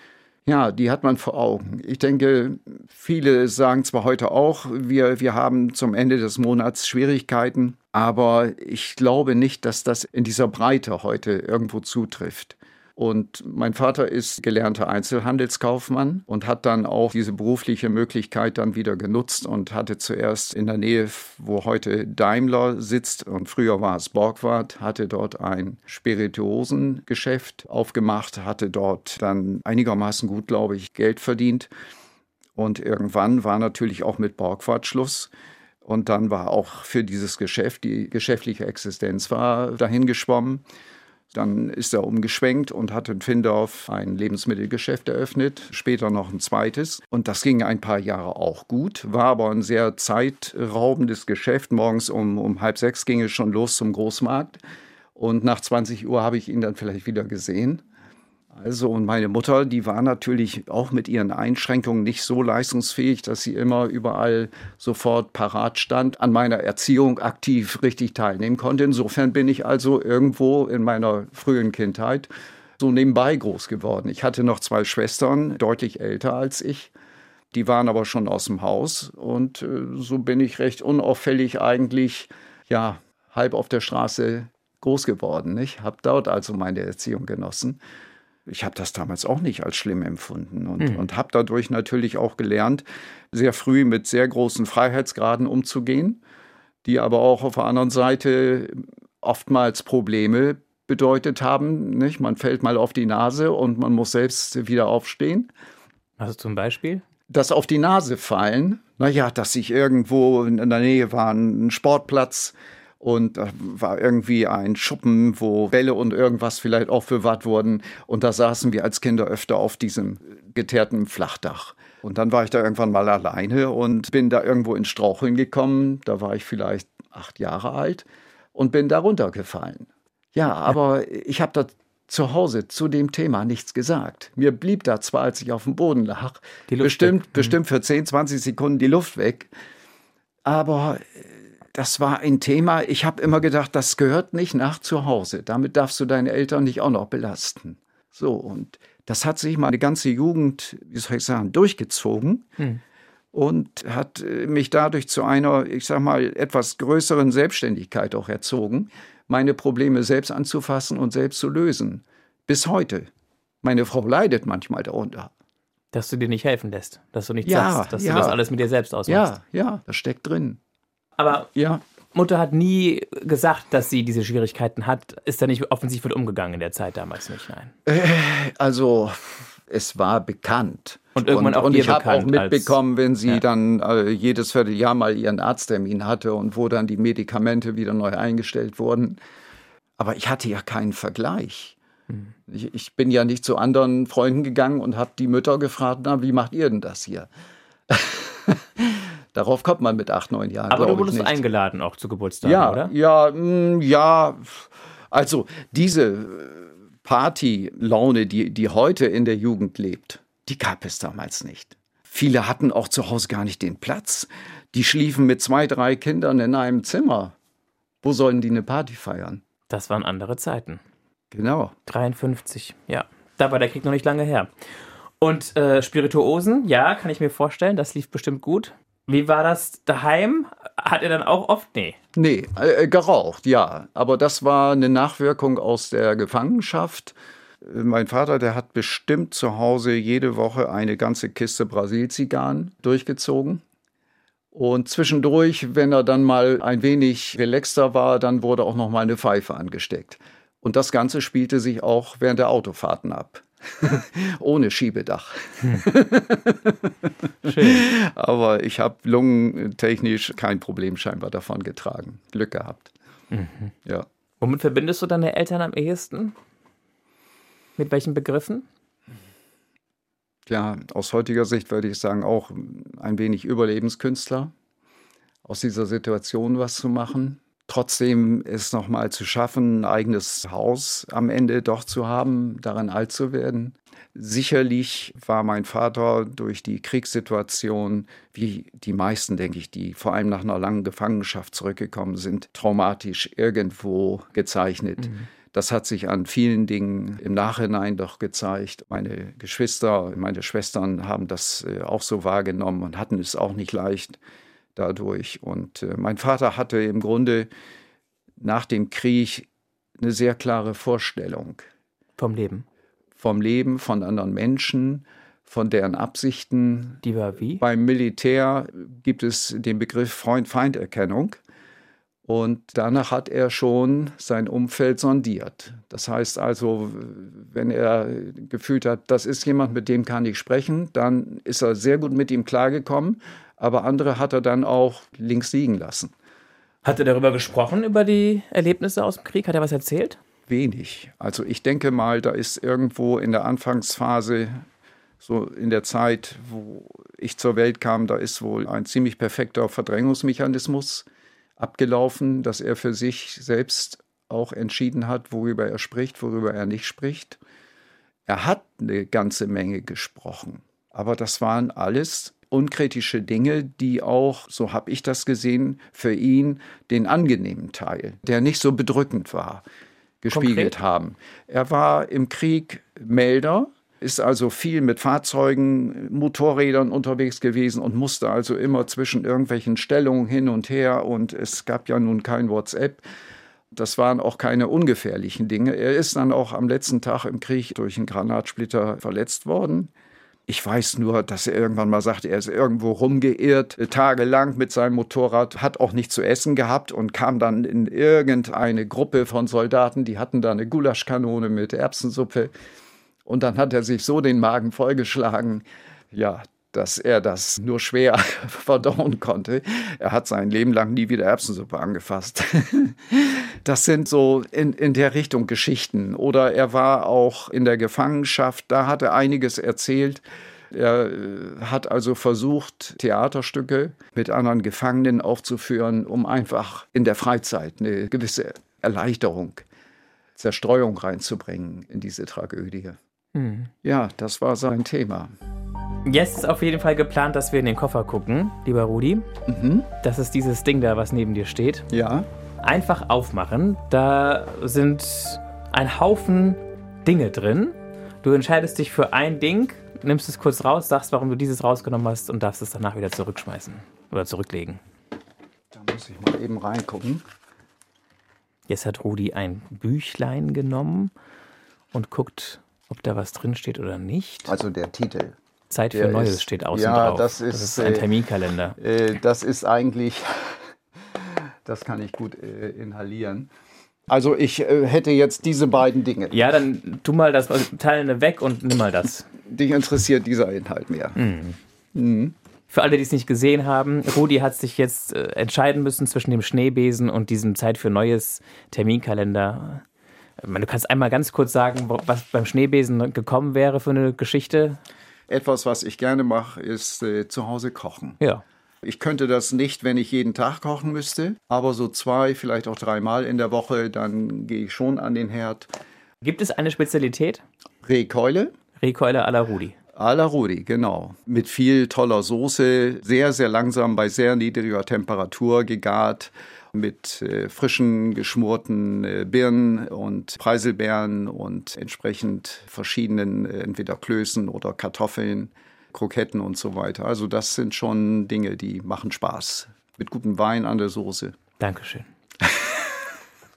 ja, die hat man vor Augen. Ich denke, viele sagen zwar heute auch, wir, wir haben zum Ende des Monats Schwierigkeiten, aber ich glaube nicht, dass das in dieser Breite heute irgendwo zutrifft. Und mein Vater ist gelernter Einzelhandelskaufmann und hat dann auch diese berufliche Möglichkeit dann wieder genutzt und hatte zuerst in der Nähe, wo heute Daimler sitzt und früher war es Borgward, hatte dort ein Spirituosengeschäft aufgemacht, hatte dort dann einigermaßen gut, glaube ich, Geld verdient. Und irgendwann war natürlich auch mit Borgward Schluss. Und dann war auch für dieses Geschäft, die geschäftliche Existenz war dahin geschwommen. Dann ist er umgeschwenkt und hat in Findorf ein Lebensmittelgeschäft eröffnet, später noch ein zweites. Und das ging ein paar Jahre auch gut, war aber ein sehr zeitraubendes Geschäft. Morgens um, um halb sechs ging es schon los zum Großmarkt. Und nach 20 Uhr habe ich ihn dann vielleicht wieder gesehen. Also und meine Mutter, die war natürlich auch mit ihren Einschränkungen nicht so leistungsfähig, dass sie immer überall sofort parat stand, an meiner Erziehung aktiv richtig teilnehmen konnte. Insofern bin ich also irgendwo in meiner frühen Kindheit so nebenbei groß geworden. Ich hatte noch zwei Schwestern, deutlich älter als ich. Die waren aber schon aus dem Haus und äh, so bin ich recht unauffällig eigentlich, ja, halb auf der Straße groß geworden. Ich habe dort also meine Erziehung genossen ich habe das damals auch nicht als schlimm empfunden und, mhm. und habe dadurch natürlich auch gelernt, sehr früh mit sehr großen Freiheitsgraden umzugehen, die aber auch auf der anderen Seite oftmals Probleme bedeutet haben. Nicht? Man fällt mal auf die Nase und man muss selbst wieder aufstehen. Also zum Beispiel? Das auf die Nase fallen, naja, dass ich irgendwo in der Nähe war, ein Sportplatz, und da war irgendwie ein Schuppen, wo Bälle und irgendwas vielleicht aufbewahrt wurden. Und da saßen wir als Kinder öfter auf diesem geteerten Flachdach. Und dann war ich da irgendwann mal alleine und bin da irgendwo ins Straucheln gekommen. Da war ich vielleicht acht Jahre alt und bin da runtergefallen. Ja, aber ich habe da zu Hause zu dem Thema nichts gesagt. Mir blieb da zwar, als ich auf dem Boden lag, bestimmt, weg. Mhm. bestimmt für 10, 20 Sekunden die Luft weg. Aber das war ein Thema, ich habe immer gedacht, das gehört nicht nach zu Hause. Damit darfst du deine Eltern nicht auch noch belasten. So, und das hat sich meine ganze Jugend, wie soll ich sagen, durchgezogen. Hm. Und hat äh, mich dadurch zu einer, ich sag mal, etwas größeren Selbstständigkeit auch erzogen, meine Probleme selbst anzufassen und selbst zu lösen. Bis heute. Meine Frau leidet manchmal darunter. Dass du dir nicht helfen lässt, dass du nicht ja, sagst, dass ja. du das alles mit dir selbst ausmachst. Ja, ja, das steckt drin. Aber ja. Mutter hat nie gesagt, dass sie diese Schwierigkeiten hat. Ist da nicht offensiv mit umgegangen in der Zeit damals nicht? Nein. Äh, also es war bekannt. Und irgendwann und, auch Und ich habe auch mitbekommen, wenn sie ja. dann äh, jedes Vierteljahr mal ihren Arzttermin hatte und wo dann die Medikamente wieder neu eingestellt wurden. Aber ich hatte ja keinen Vergleich. Hm. Ich, ich, bin ja nicht zu anderen Freunden gegangen und habe die Mütter gefragt, na, wie macht ihr denn das hier? Darauf kommt man mit acht, neun Jahren. Aber du wurdest eingeladen auch zu Geburtstag, ja, oder? Ja, mm, ja. Also diese Partylaune, die, die heute in der Jugend lebt, die gab es damals nicht. Viele hatten auch zu Hause gar nicht den Platz. Die schliefen mit zwei, drei Kindern in einem Zimmer. Wo sollen die eine Party feiern? Das waren andere Zeiten. Genau. 53, ja. Da war der Krieg noch nicht lange her. Und äh, Spirituosen, ja, kann ich mir vorstellen, das lief bestimmt gut. Wie war das daheim? Hat er dann auch oft? Nee. Nee, äh, geraucht, ja. Aber das war eine Nachwirkung aus der Gefangenschaft. Mein Vater, der hat bestimmt zu Hause jede Woche eine ganze Kiste Brasilzigarren durchgezogen. Und zwischendurch, wenn er dann mal ein wenig relaxter war, dann wurde auch noch mal eine Pfeife angesteckt. Und das Ganze spielte sich auch während der Autofahrten ab. Ohne Schiebedach. Hm. Schön. Aber ich habe lungentechnisch kein Problem scheinbar davon getragen. Glück gehabt. Mhm. Ja. Womit verbindest du deine Eltern am ehesten? Mit welchen Begriffen? Ja, aus heutiger Sicht würde ich sagen, auch ein wenig Überlebenskünstler. Aus dieser Situation was zu machen trotzdem es nochmal zu schaffen, ein eigenes Haus am Ende doch zu haben, daran alt zu werden. Sicherlich war mein Vater durch die Kriegssituation, wie die meisten, denke ich, die vor allem nach einer langen Gefangenschaft zurückgekommen sind, traumatisch irgendwo gezeichnet. Mhm. Das hat sich an vielen Dingen im Nachhinein doch gezeigt. Meine Geschwister, meine Schwestern haben das äh, auch so wahrgenommen und hatten es auch nicht leicht dadurch. Und äh, mein Vater hatte im Grunde nach dem Krieg eine sehr klare Vorstellung. Vom Leben. Vom Leben, von anderen Menschen, von deren Absichten. Die war wie? Beim Militär gibt es den Begriff Freund-Feind-Erkennung. Und danach hat er schon sein Umfeld sondiert. Das heißt also, wenn er gefühlt hat, das ist jemand, mit dem kann ich sprechen, dann ist er sehr gut mit ihm klargekommen aber andere hat er dann auch links liegen lassen. Hat er darüber gesprochen, über die Erlebnisse aus dem Krieg? Hat er was erzählt? Wenig. Also ich denke mal, da ist irgendwo in der Anfangsphase, so in der Zeit, wo ich zur Welt kam, da ist wohl ein ziemlich perfekter Verdrängungsmechanismus abgelaufen, dass er für sich selbst auch entschieden hat, worüber er spricht, worüber er nicht spricht. Er hat eine ganze Menge gesprochen, aber das waren alles unkritische Dinge, die auch, so habe ich das gesehen, für ihn den angenehmen Teil, der nicht so bedrückend war, gespiegelt Konkret? haben. Er war im Krieg Melder, ist also viel mit Fahrzeugen, Motorrädern unterwegs gewesen und musste also immer zwischen irgendwelchen Stellungen hin und her und es gab ja nun kein WhatsApp. Das waren auch keine ungefährlichen Dinge. Er ist dann auch am letzten Tag im Krieg durch einen Granatsplitter verletzt worden. Ich weiß nur, dass er irgendwann mal sagte, er ist irgendwo rumgeirrt, äh, tagelang mit seinem Motorrad, hat auch nichts zu essen gehabt und kam dann in irgendeine Gruppe von Soldaten, die hatten da eine Gulaschkanone mit Erbsensuppe. Und dann hat er sich so den Magen vollgeschlagen, ja, dass er das nur schwer verdauen konnte. Er hat sein Leben lang nie wieder Erbsensuppe angefasst. Das sind so in, in der Richtung Geschichten. Oder er war auch in der Gefangenschaft, da hat er einiges erzählt. Er äh, hat also versucht, Theaterstücke mit anderen Gefangenen aufzuführen, um einfach in der Freizeit eine gewisse Erleichterung, Zerstreuung reinzubringen in diese Tragödie. Mhm. Ja, das war sein Thema. Jetzt ist auf jeden Fall geplant, dass wir in den Koffer gucken, lieber Rudi. Mhm. Das ist dieses Ding da, was neben dir steht. Ja. Einfach aufmachen. Da sind ein Haufen Dinge drin. Du entscheidest dich für ein Ding, nimmst es kurz raus, sagst, warum du dieses rausgenommen hast und darfst es danach wieder zurückschmeißen oder zurücklegen. Da muss ich mal eben reingucken. Jetzt hat Rudi ein Büchlein genommen und guckt, ob da was drin steht oder nicht. Also der Titel. Zeit für Neues ist, steht außen ja, drauf. Das ist, das ist ein äh, Terminkalender. Äh, das ist eigentlich, das kann ich gut äh, inhalieren. Also ich äh, hätte jetzt diese beiden Dinge. Ja, dann tu mal das Teilende weg und nimm mal das. Dich interessiert dieser Inhalt mehr. Mhm. Mhm. Für alle, die es nicht gesehen haben, Rudi hat sich jetzt äh, entscheiden müssen zwischen dem Schneebesen und diesem Zeit für Neues Terminkalender. Du kannst einmal ganz kurz sagen, was beim Schneebesen gekommen wäre für eine Geschichte. Etwas, was ich gerne mache, ist äh, zu Hause kochen. Ja. Ich könnte das nicht, wenn ich jeden Tag kochen müsste, aber so zwei, vielleicht auch dreimal in der Woche, dann gehe ich schon an den Herd. Gibt es eine Spezialität? Rehkeule. Rehkeule à la Rudi. À la Rudi, genau. Mit viel toller Soße, sehr, sehr langsam bei sehr niedriger Temperatur gegart mit äh, frischen geschmorten äh, Birnen und Preiselbeeren und entsprechend verschiedenen äh, entweder Klößen oder Kartoffeln. Kroketten und so weiter. Also das sind schon Dinge, die machen Spaß. Mit gutem Wein an der Soße. Dankeschön.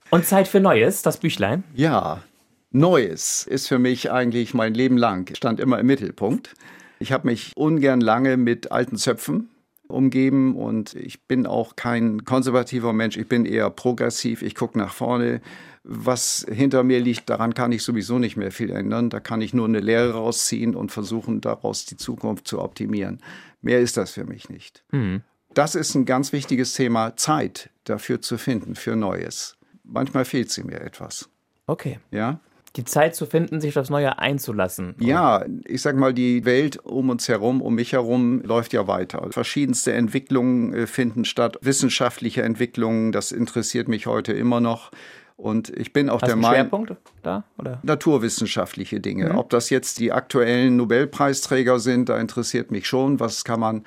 und Zeit für Neues, das Büchlein? Ja, Neues ist für mich eigentlich mein Leben lang, stand immer im Mittelpunkt. Ich habe mich ungern lange mit alten Zöpfen umgeben und ich bin auch kein konservativer Mensch, ich bin eher progressiv, ich gucke nach vorne. Was hinter mir liegt, daran kann ich sowieso nicht mehr viel ändern. Da kann ich nur eine Lehre rausziehen und versuchen, daraus die Zukunft zu optimieren. Mehr ist das für mich nicht. Mhm. Das ist ein ganz wichtiges Thema, Zeit dafür zu finden, für Neues. Manchmal fehlt sie mir etwas. Okay. Ja? Die Zeit zu finden, sich auf das Neue einzulassen. Ja, ich sag mal, die Welt um uns herum, um mich herum, läuft ja weiter. Verschiedenste Entwicklungen äh, finden statt, wissenschaftliche Entwicklungen, das interessiert mich heute immer noch. Und ich bin auch Hast der Meinung. Schwerpunkt da? Oder? Naturwissenschaftliche Dinge. Mhm. Ob das jetzt die aktuellen Nobelpreisträger sind, da interessiert mich schon. Was kann man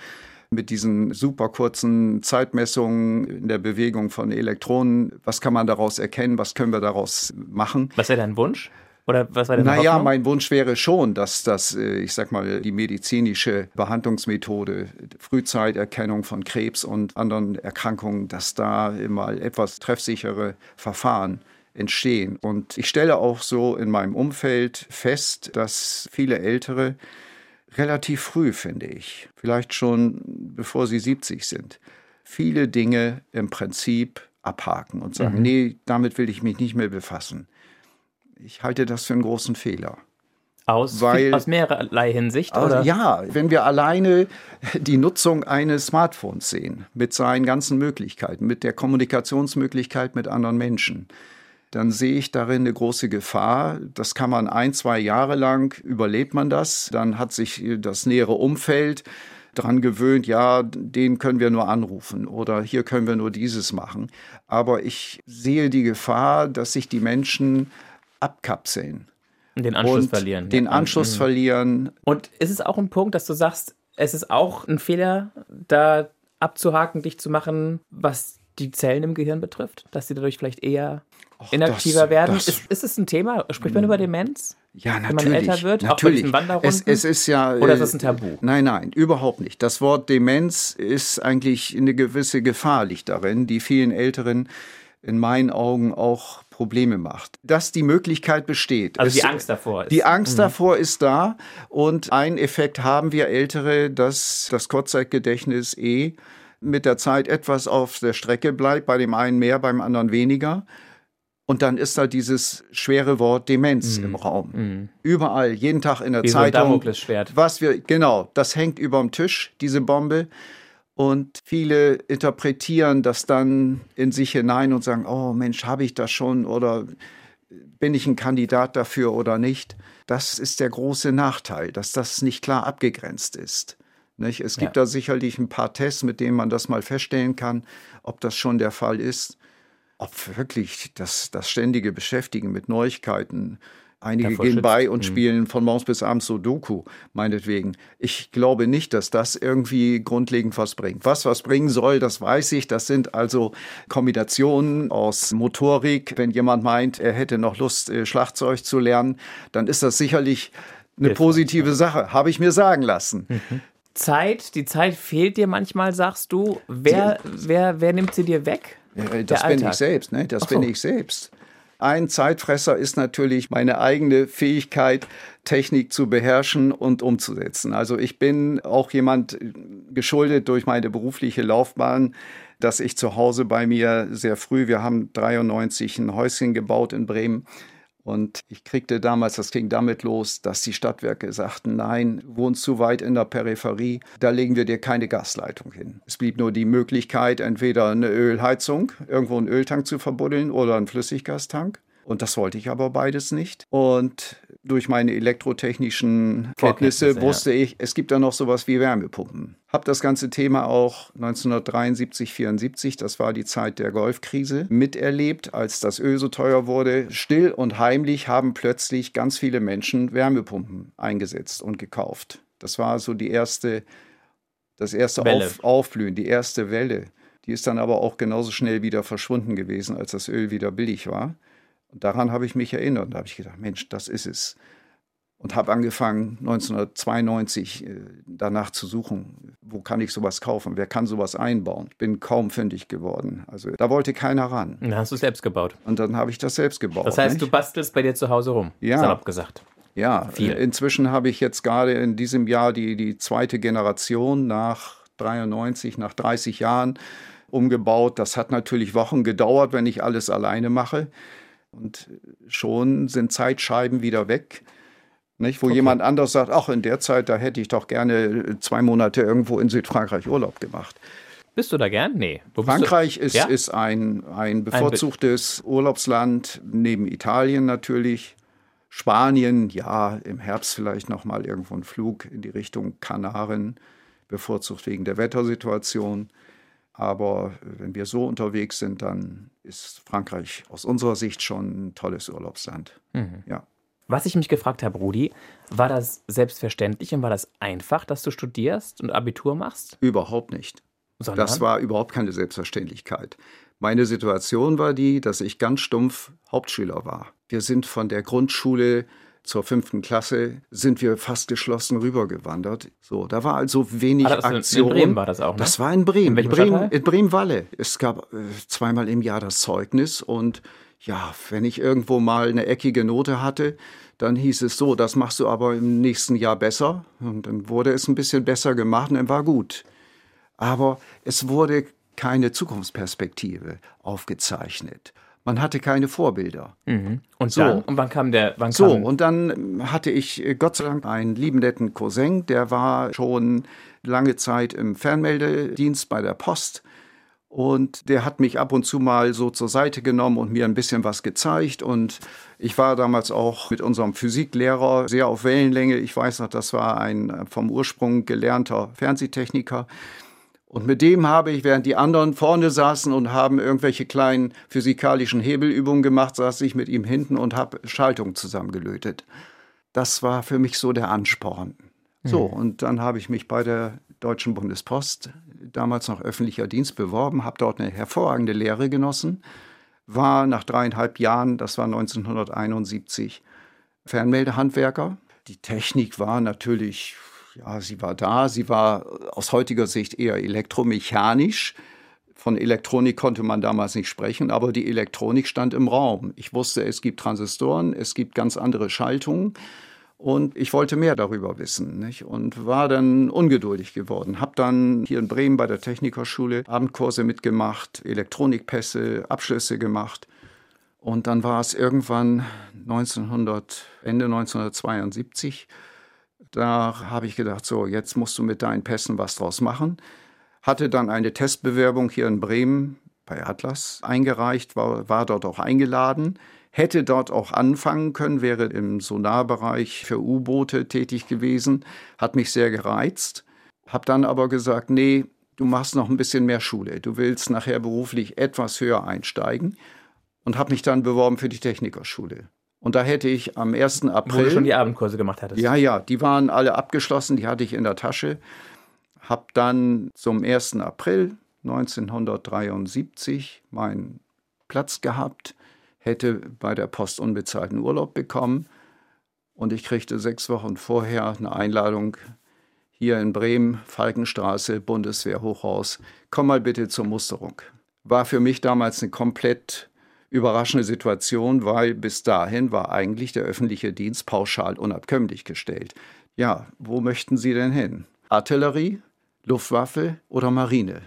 mit diesen super kurzen Zeitmessungen in der Bewegung von Elektronen, was kann man daraus erkennen, was können wir daraus machen? Was wäre dein Wunsch? Oder was war deine Naja, Hoffnung? mein Wunsch wäre schon, dass das, äh, ich sag mal, die medizinische Behandlungsmethode, Frühzeiterkennung von Krebs und anderen Erkrankungen, dass da mal etwas treffsichere Verfahren entstehen. Und ich stelle auch so in meinem Umfeld fest, dass viele Ältere relativ früh, finde ich, vielleicht schon bevor sie 70 sind, viele Dinge im Prinzip abhaken und sagen, mhm. nee, damit will ich mich nicht mehr befassen. Ich halte das für einen großen Fehler. Aus, Weil, aus mehrerlei Hinsicht? Oder? Ja, wenn wir alleine die Nutzung eines Smartphones sehen, mit seinen ganzen Möglichkeiten, mit der Kommunikationsmöglichkeit mit anderen Menschen, dann sehe ich darin eine große Gefahr. Das kann man ein, zwei Jahre lang, überlebt man das, dann hat sich das nähere Umfeld daran gewöhnt, ja, den können wir nur anrufen oder hier können wir nur dieses machen. Aber ich sehe die Gefahr, dass sich die Menschen abkapseln. Den Anschluss verlieren. Den Anschluss mhm. verlieren. Und ist es auch ein Punkt, dass du sagst, es ist auch ein Fehler, da abzuhaken, dich zu machen, was die Zellen im Gehirn betrifft? Dass sie dadurch vielleicht eher Och, inaktiver das, werden? Das, ist, ist es ein Thema? Spricht man über Demenz? Ja, natürlich. Wenn man älter wird, natürlich. es, es ist ja. Oder ist das ein Tabu? Äh, nein, nein, überhaupt nicht. Das Wort Demenz ist eigentlich eine gewisse Gefahr liegt darin, die vielen Älteren in meinen Augen auch Probleme macht. Dass die Möglichkeit besteht. Also die Angst davor ist. Die Angst mhm. davor ist da. Und ein Effekt haben wir Ältere, dass das Kurzzeitgedächtnis eh mit der Zeit etwas auf der Strecke bleibt, bei dem einen mehr, beim anderen weniger. Und dann ist da dieses schwere Wort Demenz mm. im Raum. Mm. Überall, jeden Tag in der Wie Zeitung. So ein was wir, genau, das hängt überm Tisch, diese Bombe. Und viele interpretieren das dann in sich hinein und sagen, oh Mensch, habe ich das schon oder bin ich ein Kandidat dafür oder nicht? Das ist der große Nachteil, dass das nicht klar abgegrenzt ist. Nicht? Es gibt ja. da sicherlich ein paar Tests, mit denen man das mal feststellen kann, ob das schon der Fall ist. Ob wirklich das, das ständige Beschäftigen mit Neuigkeiten, Einige Davor gehen bei und mhm. spielen von morgens bis abends Sudoku, meinetwegen. Ich glaube nicht, dass das irgendwie grundlegend was bringt. Was was bringen soll, das weiß ich. Das sind also Kombinationen aus Motorik. Wenn jemand meint, er hätte noch Lust, äh, Schlagzeug zu lernen, dann ist das sicherlich eine positive Sache, habe ich mir sagen lassen. Mhm. Zeit, die Zeit fehlt dir manchmal, sagst du. Wer, wer, wer nimmt sie dir weg? Das bin ich selbst, ne? Das so. bin ich selbst. Ein Zeitfresser ist natürlich meine eigene Fähigkeit, Technik zu beherrschen und umzusetzen. Also ich bin auch jemand geschuldet durch meine berufliche Laufbahn, dass ich zu Hause bei mir sehr früh, wir haben 93 ein Häuschen gebaut in Bremen, und ich kriegte damals, das ging damit los, dass die Stadtwerke sagten, nein, wohnst zu weit in der Peripherie, da legen wir dir keine Gasleitung hin. Es blieb nur die Möglichkeit, entweder eine Ölheizung, irgendwo einen Öltank zu verbuddeln oder einen Flüssiggastank. Und das wollte ich aber beides nicht. Und durch meine elektrotechnischen Kenntnisse wusste ja. ich, es gibt da noch sowas wie Wärmepumpen. Habe das ganze Thema auch 1973, 74, das war die Zeit der Golfkrise, miterlebt, als das Öl so teuer wurde. Still und heimlich haben plötzlich ganz viele Menschen Wärmepumpen eingesetzt und gekauft. Das war so die erste, das erste Auf, Aufblühen, die erste Welle. Die ist dann aber auch genauso schnell wieder verschwunden gewesen, als das Öl wieder billig war. Und daran habe ich mich erinnert. Da habe ich gedacht, Mensch, das ist es. und habe angefangen 1992 äh, danach zu suchen, wo kann ich sowas kaufen, wer kann sowas einbauen. Ich bin kaum fündig geworden. Also da wollte keiner ran. Dann hast du es selbst gebaut. Und dann habe ich das selbst gebaut. Das heißt, nicht? du bastelst bei dir zu Hause rum, ja. salopp gesagt. Ja, Viel. inzwischen habe ich jetzt gerade in diesem Jahr die, die zweite Generation nach 93, nach 30 Jahren umgebaut. Das hat natürlich Wochen gedauert, wenn ich alles alleine mache. Und schon sind Zeitscheiben wieder weg. Nicht? Wo okay. jemand anders sagt, ach, in der Zeit, da hätte ich doch gerne zwei Monate irgendwo in Südfrankreich Urlaub gemacht. Bist du da gern? Nee. Frankreich ist, ja? ist ein, ein bevorzugtes ein Urlaubsland, neben Italien natürlich. Spanien, ja, im Herbst vielleicht nochmal irgendwo ein Flug in die Richtung Kanaren, bevorzugt wegen der Wettersituation. Aber wenn wir so unterwegs sind, dann ist Frankreich aus unserer Sicht schon ein tolles Urlaubsland. Mhm. Ja. Was ich mich gefragt habe, Rudi, war das selbstverständlich und war das einfach, dass du studierst und Abitur machst? Überhaupt nicht. Sondern? Das war überhaupt keine Selbstverständlichkeit. Meine Situation war die, dass ich ganz stumpf Hauptschüler war. Wir sind von der Grundschule zur fünften Klasse sind wir fast geschlossen rübergewandert. So, da war also wenig ah, Aktion. In Bremen war das auch. Ne? Das war in Bremen. In, in Bremen, in Bremen-Walle. Es gab äh, zweimal im Jahr das Zeugnis und ja, wenn ich irgendwo mal eine eckige Note hatte, dann hieß es so, das machst du aber im nächsten Jahr besser. Und dann wurde es ein bisschen besser gemacht und dann war gut. Aber es wurde keine Zukunftsperspektive aufgezeichnet. Man hatte keine Vorbilder. Mhm. Und so. dann, und wann kam der? Wann so, kam und dann hatte ich äh, Gott sei Dank einen lieben netten Cousin, der war schon lange Zeit im Fernmeldedienst bei der Post und der hat mich ab und zu mal so zur Seite genommen und mir ein bisschen was gezeigt. Und ich war damals auch mit unserem Physiklehrer sehr auf Wellenlänge. Ich weiß noch, das war ein vom Ursprung gelernter Fernsehtechniker. Und mit dem habe ich, während die anderen vorne saßen und haben irgendwelche kleinen physikalischen Hebelübungen gemacht, saß ich mit ihm hinten und habe Schaltungen zusammengelötet. Das war für mich so der Ansporn. So, mhm. und dann habe ich mich bei der Deutschen Bundespost, damals noch öffentlicher Dienst, beworben, habe dort eine hervorragende Lehre genossen, war nach dreieinhalb Jahren, das war 1971, Fernmeldehandwerker. Die Technik war natürlich, ja, sie war da, sie war aus heutiger Sicht eher elektromechanisch. Von Elektronik konnte man damals nicht sprechen, aber die Elektronik stand im Raum. Ich wusste, es gibt Transistoren, es gibt ganz andere Schaltungen. Und ich wollte mehr darüber wissen nicht? und war dann ungeduldig geworden. Hab dann hier in Bremen bei der Technikerschule Abendkurse mitgemacht, Elektronikpässe, Abschlüsse gemacht. Und dann war es irgendwann 1900, Ende 1972. Da habe ich gedacht, so, jetzt musst du mit deinen Pässen was draus machen. Hatte dann eine Testbewerbung hier in Bremen bei Atlas eingereicht, war, war dort auch eingeladen hätte dort auch anfangen können, wäre im Sonarbereich für U-Boote tätig gewesen, hat mich sehr gereizt, habe dann aber gesagt, nee, du machst noch ein bisschen mehr Schule, du willst nachher beruflich etwas höher einsteigen und habe mich dann beworben für die Technikerschule. Und da hätte ich am 1. April. Wo du schon die Abendkurse gemacht hattest. Ja, ja, die waren alle abgeschlossen, die hatte ich in der Tasche. Habe dann zum 1. April 1973 meinen Platz gehabt hätte bei der Post unbezahlten Urlaub bekommen und ich kriegte sechs Wochen vorher eine Einladung hier in Bremen, Falkenstraße, Bundeswehr Hochhaus, komm mal bitte zur Musterung. War für mich damals eine komplett überraschende Situation, weil bis dahin war eigentlich der öffentliche Dienst pauschal unabkömmlich gestellt. Ja, wo möchten Sie denn hin? Artillerie, Luftwaffe oder Marine?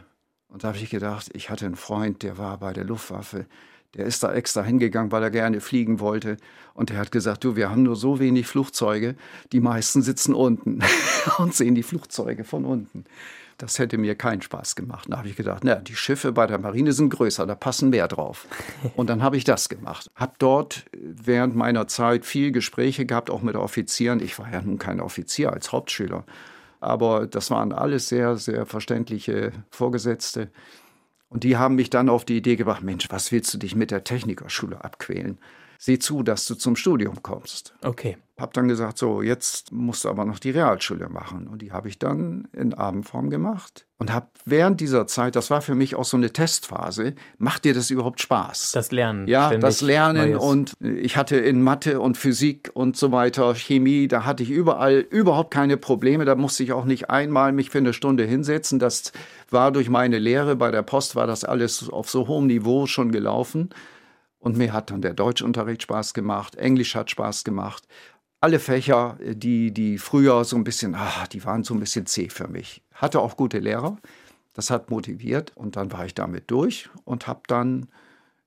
Und da habe ich gedacht, ich hatte einen Freund, der war bei der Luftwaffe. Der ist da extra hingegangen, weil er gerne fliegen wollte. Und er hat gesagt, du, wir haben nur so wenig Flugzeuge. Die meisten sitzen unten und sehen die Flugzeuge von unten. Das hätte mir keinen Spaß gemacht. Da habe ich gedacht, na, die Schiffe bei der Marine sind größer, da passen mehr drauf. Und dann habe ich das gemacht. Habe dort während meiner Zeit viel Gespräche gehabt, auch mit Offizieren. Ich war ja nun kein Offizier als Hauptschüler. Aber das waren alles sehr, sehr verständliche Vorgesetzte. Und die haben mich dann auf die Idee gebracht, Mensch, was willst du dich mit der Technikerschule abquälen? Sieh zu, dass du zum Studium kommst. Okay. Habe dann gesagt, so, jetzt musst du aber noch die Realschule machen. Und die habe ich dann in Abendform gemacht und habe während dieser Zeit, das war für mich auch so eine Testphase, macht dir das überhaupt Spaß? Das Lernen. Ja, das Lernen Neues. und ich hatte in Mathe und Physik und so weiter, Chemie, da hatte ich überall überhaupt keine Probleme. Da musste ich auch nicht einmal mich für eine Stunde hinsetzen. Das war durch meine Lehre bei der Post, war das alles auf so hohem Niveau schon gelaufen. Und mir hat dann der Deutschunterricht Spaß gemacht, Englisch hat Spaß gemacht alle Fächer, die, die früher so ein bisschen, ah, die waren so ein bisschen zäh für mich. Hatte auch gute Lehrer, das hat motiviert und dann war ich damit durch und habe dann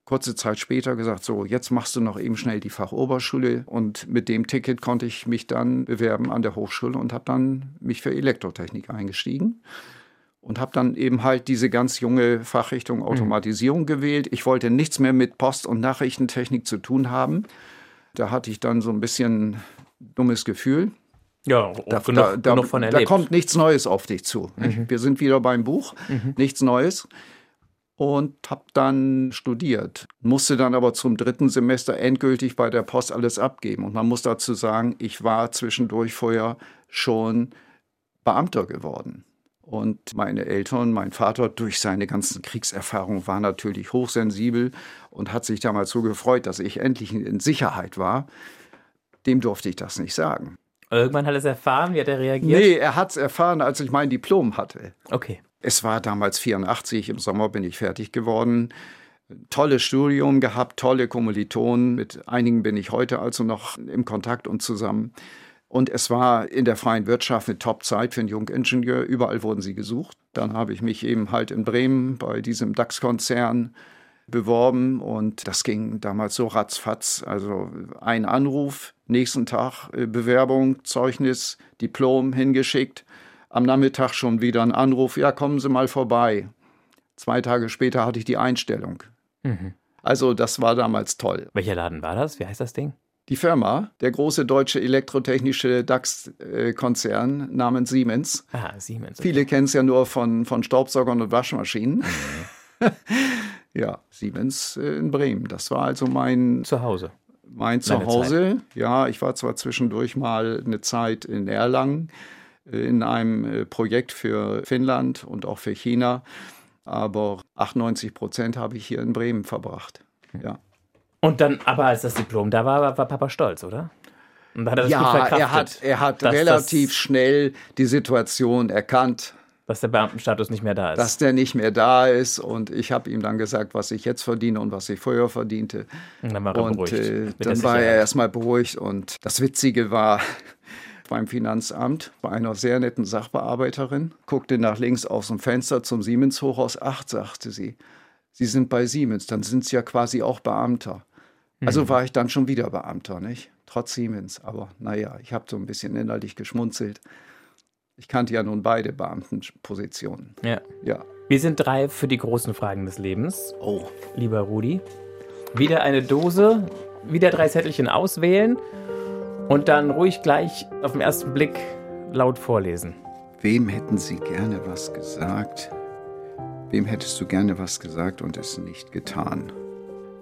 kurze Zeit später gesagt, so, jetzt machst du noch eben schnell die Fachoberschule und mit dem Ticket konnte ich mich dann bewerben an der Hochschule und habe dann mich für Elektrotechnik eingestiegen und habe dann eben halt diese ganz junge Fachrichtung mhm. Automatisierung mhm. gewählt. Ich wollte nichts mehr mit Post- und Nachrichtentechnik zu tun haben. Da hatte ich dann so ein bisschen dummes Gefühl. Ja, da, genug, da, da, genug von erlebt. Da kommt nichts Neues auf dich zu. Mhm. Wir sind wieder beim Buch, mhm. nichts Neues. Und habe dann studiert, musste dann aber zum dritten Semester endgültig bei der Post alles abgeben. Und man muss dazu sagen, ich war zwischendurch vorher schon Beamter geworden. Und meine Eltern, mein Vater durch seine ganzen Kriegserfahrungen war natürlich hochsensibel und hat sich damals so gefreut, dass ich endlich in Sicherheit war dem durfte ich das nicht sagen. Irgendwann hat er es erfahren, wie hat er reagiert? Nee, er hat es erfahren, als ich mein Diplom hatte. Okay. Es war damals 84, im Sommer bin ich fertig geworden. Tolles Studium gehabt, tolle Kommilitonen. Mit einigen bin ich heute also noch im Kontakt und zusammen. Und es war in der freien Wirtschaft eine Top-Zeit für einen Jungingenieur. Überall wurden sie gesucht. Dann habe ich mich eben halt in Bremen bei diesem DAX-Konzern beworben und das ging damals so ratzfatz. Also ein Anruf, nächsten Tag äh, Bewerbung, Zeugnis, Diplom hingeschickt. Am Nachmittag schon wieder ein Anruf, ja, kommen Sie mal vorbei. Zwei Tage später hatte ich die Einstellung. Mhm. Also das war damals toll. Welcher Laden war das? Wie heißt das Ding? Die Firma, der große deutsche elektrotechnische DAX-Konzern namens Siemens. Ah, Siemens. Okay. Viele kennen es ja nur von, von Staubsaugern und Waschmaschinen. Mhm. Ja, Siemens äh, in Bremen. Das war also mein Zuhause. Mein Zuhause. Ja, ich war zwar zwischendurch mal eine Zeit in Erlangen äh, in einem äh, Projekt für Finnland und auch für China, aber 98 Prozent habe ich hier in Bremen verbracht. Ja. Und dann, aber als das Diplom da war, war Papa stolz, oder? Und hat er das ja, er hat, er hat relativ schnell die Situation erkannt dass der Beamtenstatus nicht mehr da ist. Dass der nicht mehr da ist. Und ich habe ihm dann gesagt, was ich jetzt verdiene und was ich vorher verdiente. Und dann war er und, beruhigt. Äh, dann war er erstmal beruhigt. Und das Witzige war, beim Finanzamt bei einer sehr netten Sachbearbeiterin, guckte nach links aus dem Fenster zum Siemens-Hochhaus. Ach, sagte sie, Sie sind bei Siemens, dann sind Sie ja quasi auch Beamter. Also mhm. war ich dann schon wieder Beamter, nicht? Trotz Siemens. Aber naja, ich habe so ein bisschen innerlich geschmunzelt. Ich kannte ja nun beide Beamtenpositionen. Ja. ja. Wir sind drei für die großen Fragen des Lebens. Oh. Lieber Rudi. Wieder eine Dose, wieder drei Zettelchen auswählen und dann ruhig gleich auf den ersten Blick laut vorlesen. Wem hätten Sie gerne was gesagt? Wem hättest du gerne was gesagt und es nicht getan?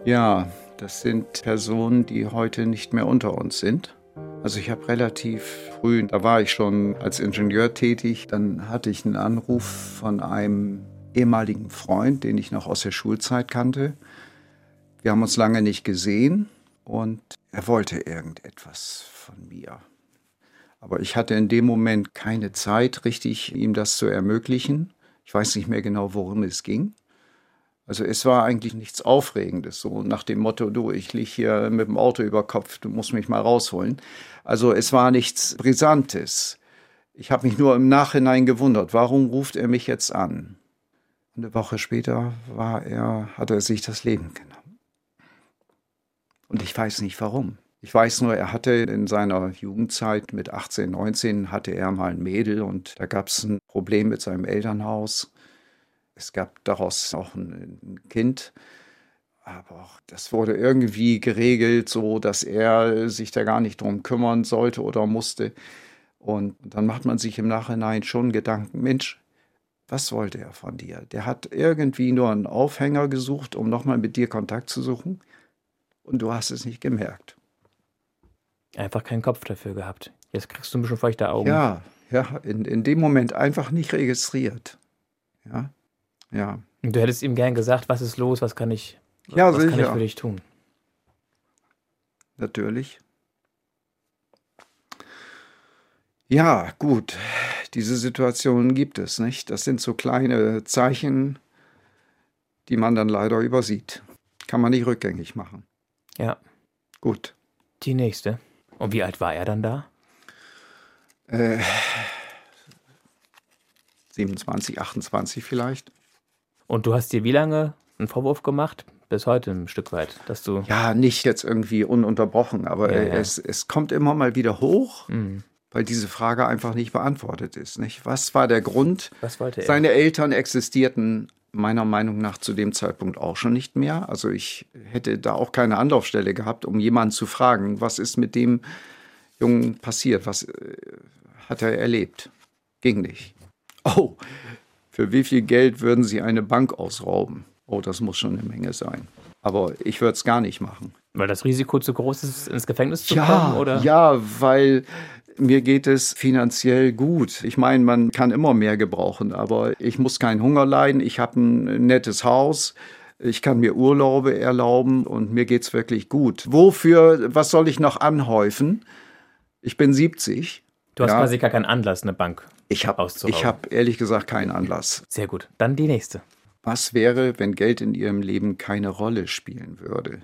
Ja, das sind Personen, die heute nicht mehr unter uns sind. Also ich habe relativ früh, da war ich schon als Ingenieur tätig, dann hatte ich einen Anruf von einem ehemaligen Freund, den ich noch aus der Schulzeit kannte. Wir haben uns lange nicht gesehen und er wollte irgendetwas von mir. Aber ich hatte in dem Moment keine Zeit, richtig ihm das zu ermöglichen. Ich weiß nicht mehr genau, worum es ging. Also es war eigentlich nichts Aufregendes, so nach dem Motto, du, ich liege hier mit dem Auto über Kopf, du musst mich mal rausholen. Also es war nichts Brisantes. Ich habe mich nur im Nachhinein gewundert, warum ruft er mich jetzt an? Eine Woche später war er, hat er sich das Leben genommen. Und ich weiß nicht warum. Ich weiß nur, er hatte in seiner Jugendzeit mit 18, 19 hatte er mal ein Mädel und da gab es ein Problem mit seinem Elternhaus. Es gab daraus auch ein Kind, aber das wurde irgendwie geregelt, so dass er sich da gar nicht drum kümmern sollte oder musste. Und dann macht man sich im Nachhinein schon Gedanken, Mensch, was wollte er von dir? Der hat irgendwie nur einen Aufhänger gesucht, um nochmal mit dir Kontakt zu suchen. Und du hast es nicht gemerkt. Einfach keinen Kopf dafür gehabt. Jetzt kriegst du ein bisschen feuchte Augen. Ja, ja, in, in dem Moment einfach nicht registriert. Ja, ja. Und du hättest ihm gern gesagt, was ist los, was kann ich, Ja, was kann ich für dich tun? Natürlich. Ja, gut. Diese Situationen gibt es, nicht? Das sind so kleine Zeichen, die man dann leider übersieht. Kann man nicht rückgängig machen. Ja, Gut. die nächste. Und wie alt war er dann da? Äh, 27, 28 vielleicht. Und du hast dir wie lange einen Vorwurf gemacht? Bis heute ein Stück weit, dass du. Ja, nicht jetzt irgendwie ununterbrochen, aber Ja, ja. Es, es kommt immer mal wieder hoch, Mhm. weil diese Frage einfach nicht beantwortet ist. Nicht? Was war der Grund? Was wollte er? Seine Eltern existierten meiner Meinung nach zu dem Zeitpunkt auch schon nicht mehr. Also ich hätte da auch keine Anlaufstelle gehabt, um jemanden zu fragen, was ist mit dem Jungen passiert, was äh, hat er erlebt. Ging nicht. Oh, für wie viel Geld würden Sie eine Bank ausrauben? Oh, das muss schon eine Menge sein. Aber ich würde es gar nicht machen. Weil das Risiko zu groß ist, ins Gefängnis zu Ja, kommen? Oder? ja, weil mir geht es finanziell gut. Ich meine, man kann immer mehr gebrauchen, aber ich muss keinen Hunger leiden. Ich habe ein nettes Haus. Ich kann mir Urlaube erlauben und mir geht's wirklich gut. Wofür, was soll ich noch anhäufen? Ich bin 70. Du hast Ja. quasi gar keinen Anlass, eine Bank. Ich habe hab ehrlich gesagt keinen Anlass. Sehr gut. Dann die nächste. Was wäre, wenn Geld in Ihrem Leben keine Rolle spielen würde?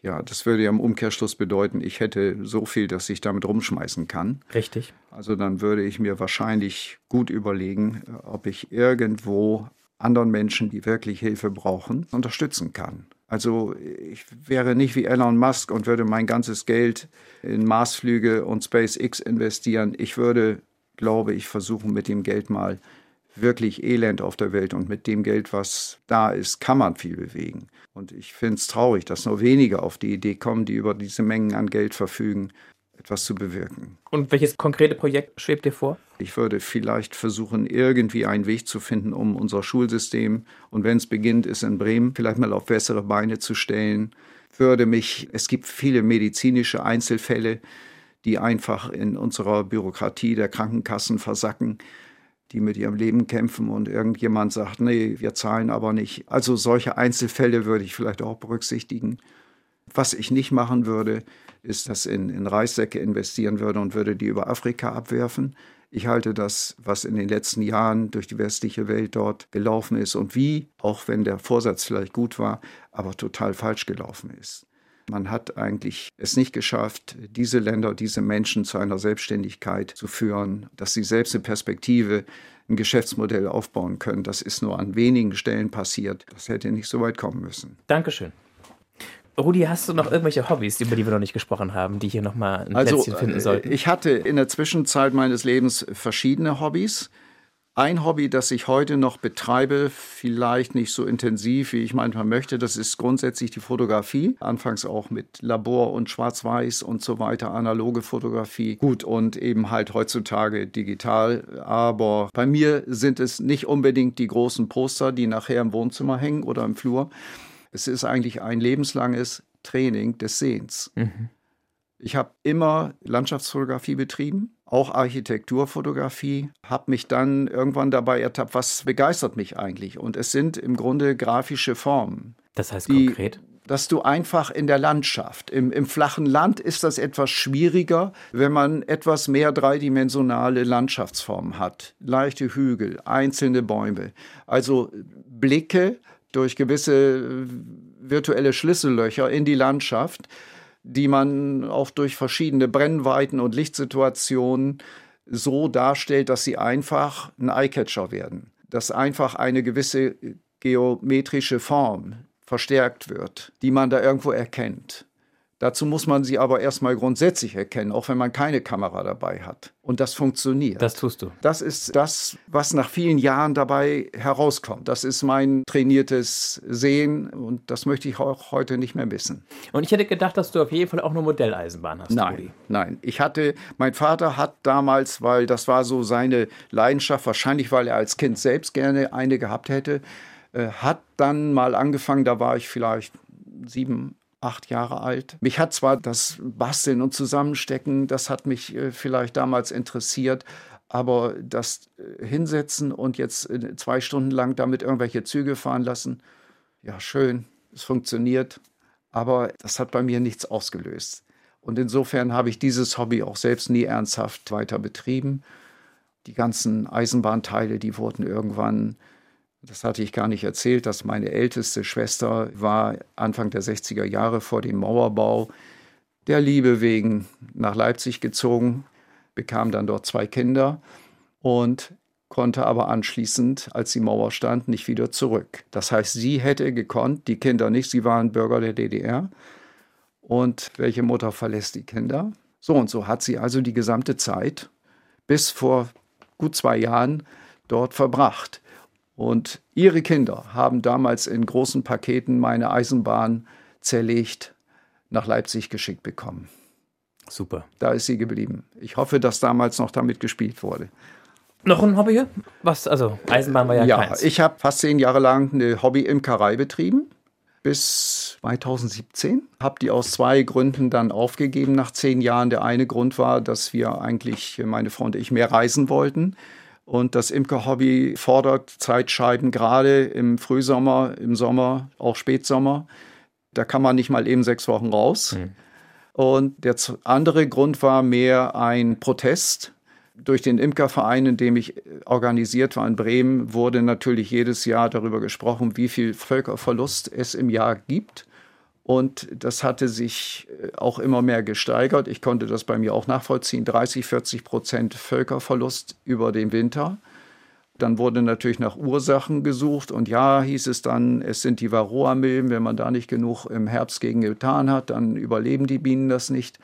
Ja, das würde ja im Umkehrschluss bedeuten, ich hätte so viel, dass ich damit rumschmeißen kann. Richtig. Also dann würde ich mir wahrscheinlich gut überlegen, äh, ob ich irgendwo anderen Menschen, die wirklich Hilfe brauchen, unterstützen kann. Also ich wäre nicht wie Elon Musk und würde mein ganzes Geld in Marsflüge und SpaceX investieren. Ich würde, glaube ich, versuchen mit dem Geld mal wirklich Elend auf der Welt und mit dem Geld, was da ist, kann man viel bewegen. Und ich finde es traurig, dass nur wenige auf die Idee kommen, die über diese Mengen an Geld verfügen, etwas zu bewirken. Und welches konkrete Projekt schwebt dir vor? Ich würde vielleicht versuchen, irgendwie einen Weg zu finden, um unser Schulsystem, und wenn es beginnt, ist in Bremen, vielleicht mal auf bessere Beine zu stellen. Würde mich, es gibt viele medizinische Einzelfälle, die einfach in unserer Bürokratie der Krankenkassen versacken, die mit ihrem Leben kämpfen und irgendjemand sagt, nee, wir zahlen aber nicht. Also solche Einzelfälle würde ich vielleicht auch berücksichtigen. Was ich nicht machen würde, ist, dass in, in Reissäcke investieren würde und würde die über Afrika abwerfen. Ich halte das, was in den letzten Jahren durch die westliche Welt dort gelaufen ist und wie, auch wenn der Vorsatz vielleicht gut war, aber total falsch gelaufen ist. Man hat eigentlich es nicht geschafft, diese Länder, diese Menschen zu einer Selbstständigkeit zu führen, dass sie selbst eine Perspektive, ein Geschäftsmodell aufbauen können. Das ist nur an wenigen Stellen passiert. Das hätte nicht so weit kommen müssen. Dankeschön. Rudi, hast du noch irgendwelche Hobbys, über die wir noch nicht gesprochen haben, die hier nochmal ein Also, Plätzchen finden äh, sollten? ich hatte in der Zwischenzeit meines Lebens verschiedene Hobbys. Ein Hobby, das ich heute noch betreibe, vielleicht nicht so intensiv, wie ich manchmal möchte, das ist grundsätzlich die Fotografie. Anfangs auch mit Labor und Schwarz-Weiß und so weiter, analoge Fotografie. Gut, und eben halt heutzutage digital. Aber bei mir sind es nicht unbedingt die großen Poster, die nachher im Wohnzimmer hängen oder im Flur. Es ist eigentlich ein lebenslanges Training des Sehens. Ich habe immer Landschaftsfotografie betrieben, auch Architekturfotografie, habe mich dann irgendwann dabei ertappt, was begeistert mich eigentlich. Und es sind im Grunde grafische Formen. Das heißt die- konkret? Dass du einfach in der Landschaft, im, im flachen Land ist das etwas schwieriger, wenn man etwas mehr dreidimensionale Landschaftsformen hat. Leichte Hügel, einzelne Bäume. Also Blicke durch gewisse äh, virtuelle Schlüssellöcher in die Landschaft, die man auch durch verschiedene Brennweiten und Lichtsituationen so darstellt, dass sie einfach ein Eyecatcher werden. Dass einfach eine gewisse geometrische Form verstärkt wird, die man da irgendwo erkennt. Dazu muss man sie aber erstmal grundsätzlich erkennen, auch wenn man keine Kamera dabei hat. Und das funktioniert. Das tust du. Das ist das, was nach vielen Jahren dabei herauskommt. Das ist mein trainiertes Sehen und das möchte ich auch heute nicht mehr missen. Und ich hätte gedacht, dass du auf jeden Fall auch eine Modelleisenbahn hast, Nein, Rudi. nein. Ich hatte, mein Vater hat damals, weil das war so seine Leidenschaft, wahrscheinlich weil er als Kind selbst gerne eine gehabt hätte, äh, hat dann mal angefangen, da war ich vielleicht sieben, acht Jahre alt. Mich hat zwar das Basteln und Zusammenstecken, das hat mich äh, vielleicht damals interessiert, aber das äh, Hinsetzen und jetzt äh, zwei Stunden lang damit irgendwelche Züge fahren lassen, ja, schön, es funktioniert, aber das hat bei mir nichts ausgelöst. Und insofern habe ich dieses Hobby auch selbst nie ernsthaft weiter betrieben. Die ganzen Eisenbahnteile, die wurden irgendwann, das hatte ich gar nicht erzählt, dass meine älteste Schwester war Anfang der 60er Jahre vor dem Mauerbau der Liebe wegen nach Leipzig gezogen, bekam dann dort zwei Kinder und konnte aber anschließend, als die Mauer stand, nicht wieder zurück. Das heißt, sie hätte gekonnt, die Kinder nicht, sie waren Bürger der DDR. Und welche Mutter verlässt die Kinder? So und so hat sie also die gesamte Zeit bis vor gut zwei Jahren dort verbracht. Und ihre Kinder haben damals in großen Paketen meine Eisenbahn zerlegt nach Leipzig geschickt bekommen. Super. Da ist sie geblieben. Ich hoffe, dass damals noch damit gespielt wurde. Noch ein Hobby? Was? Also Eisenbahn war ja Ja, keins. ich habe fast zehn Jahre lang eine Hobby-Imkerei betrieben bis 2017. Habe die aus zwei Gründen dann aufgegeben nach zehn Jahren. Der eine Grund war, dass wir eigentlich, meine Frau und ich, mehr reisen wollten. Und das Imkerhobby fordert Zeitscheiben, gerade im Frühsommer, im Sommer, auch Spätsommer. Da kann man nicht mal eben sechs Wochen raus. Und der andere Grund war mehr ein Protest. Durch den Imkerverein, in dem ich äh, organisiert war in Bremen, wurde natürlich jedes Jahr darüber gesprochen, wie viel Völkerverlust es im Jahr gibt. Und das hatte sich äh, auch immer mehr gesteigert. Ich konnte das bei mir auch nachvollziehen. 30, 40 Prozent Völkerverlust über den Winter. Dann wurde natürlich nach Ursachen gesucht und ja, hieß es dann, es sind die Varroa-Milben. Wenn man da nicht genug im Herbst gegen getan hat, dann überleben die Bienen das nicht.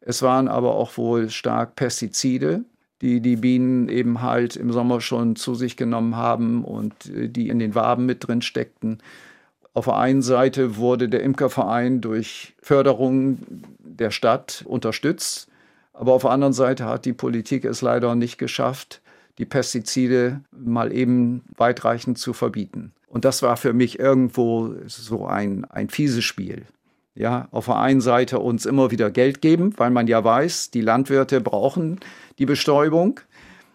Es waren aber auch wohl stark Pestizide, die die Bienen eben halt im Sommer schon zu sich genommen haben und äh, die in den Waben mit drin steckten. Auf der einen Seite wurde der Imkerverein durch Förderung der Stadt unterstützt, aber auf der anderen Seite hat die Politik es leider nicht geschafft, die Pestizide mal eben weitreichend zu verbieten. Und das war für mich irgendwo so ein, ein fieses Spiel. Ja, auf der einen Seite uns immer wieder Geld geben, weil man ja weiß, die Landwirte brauchen die Bestäubung.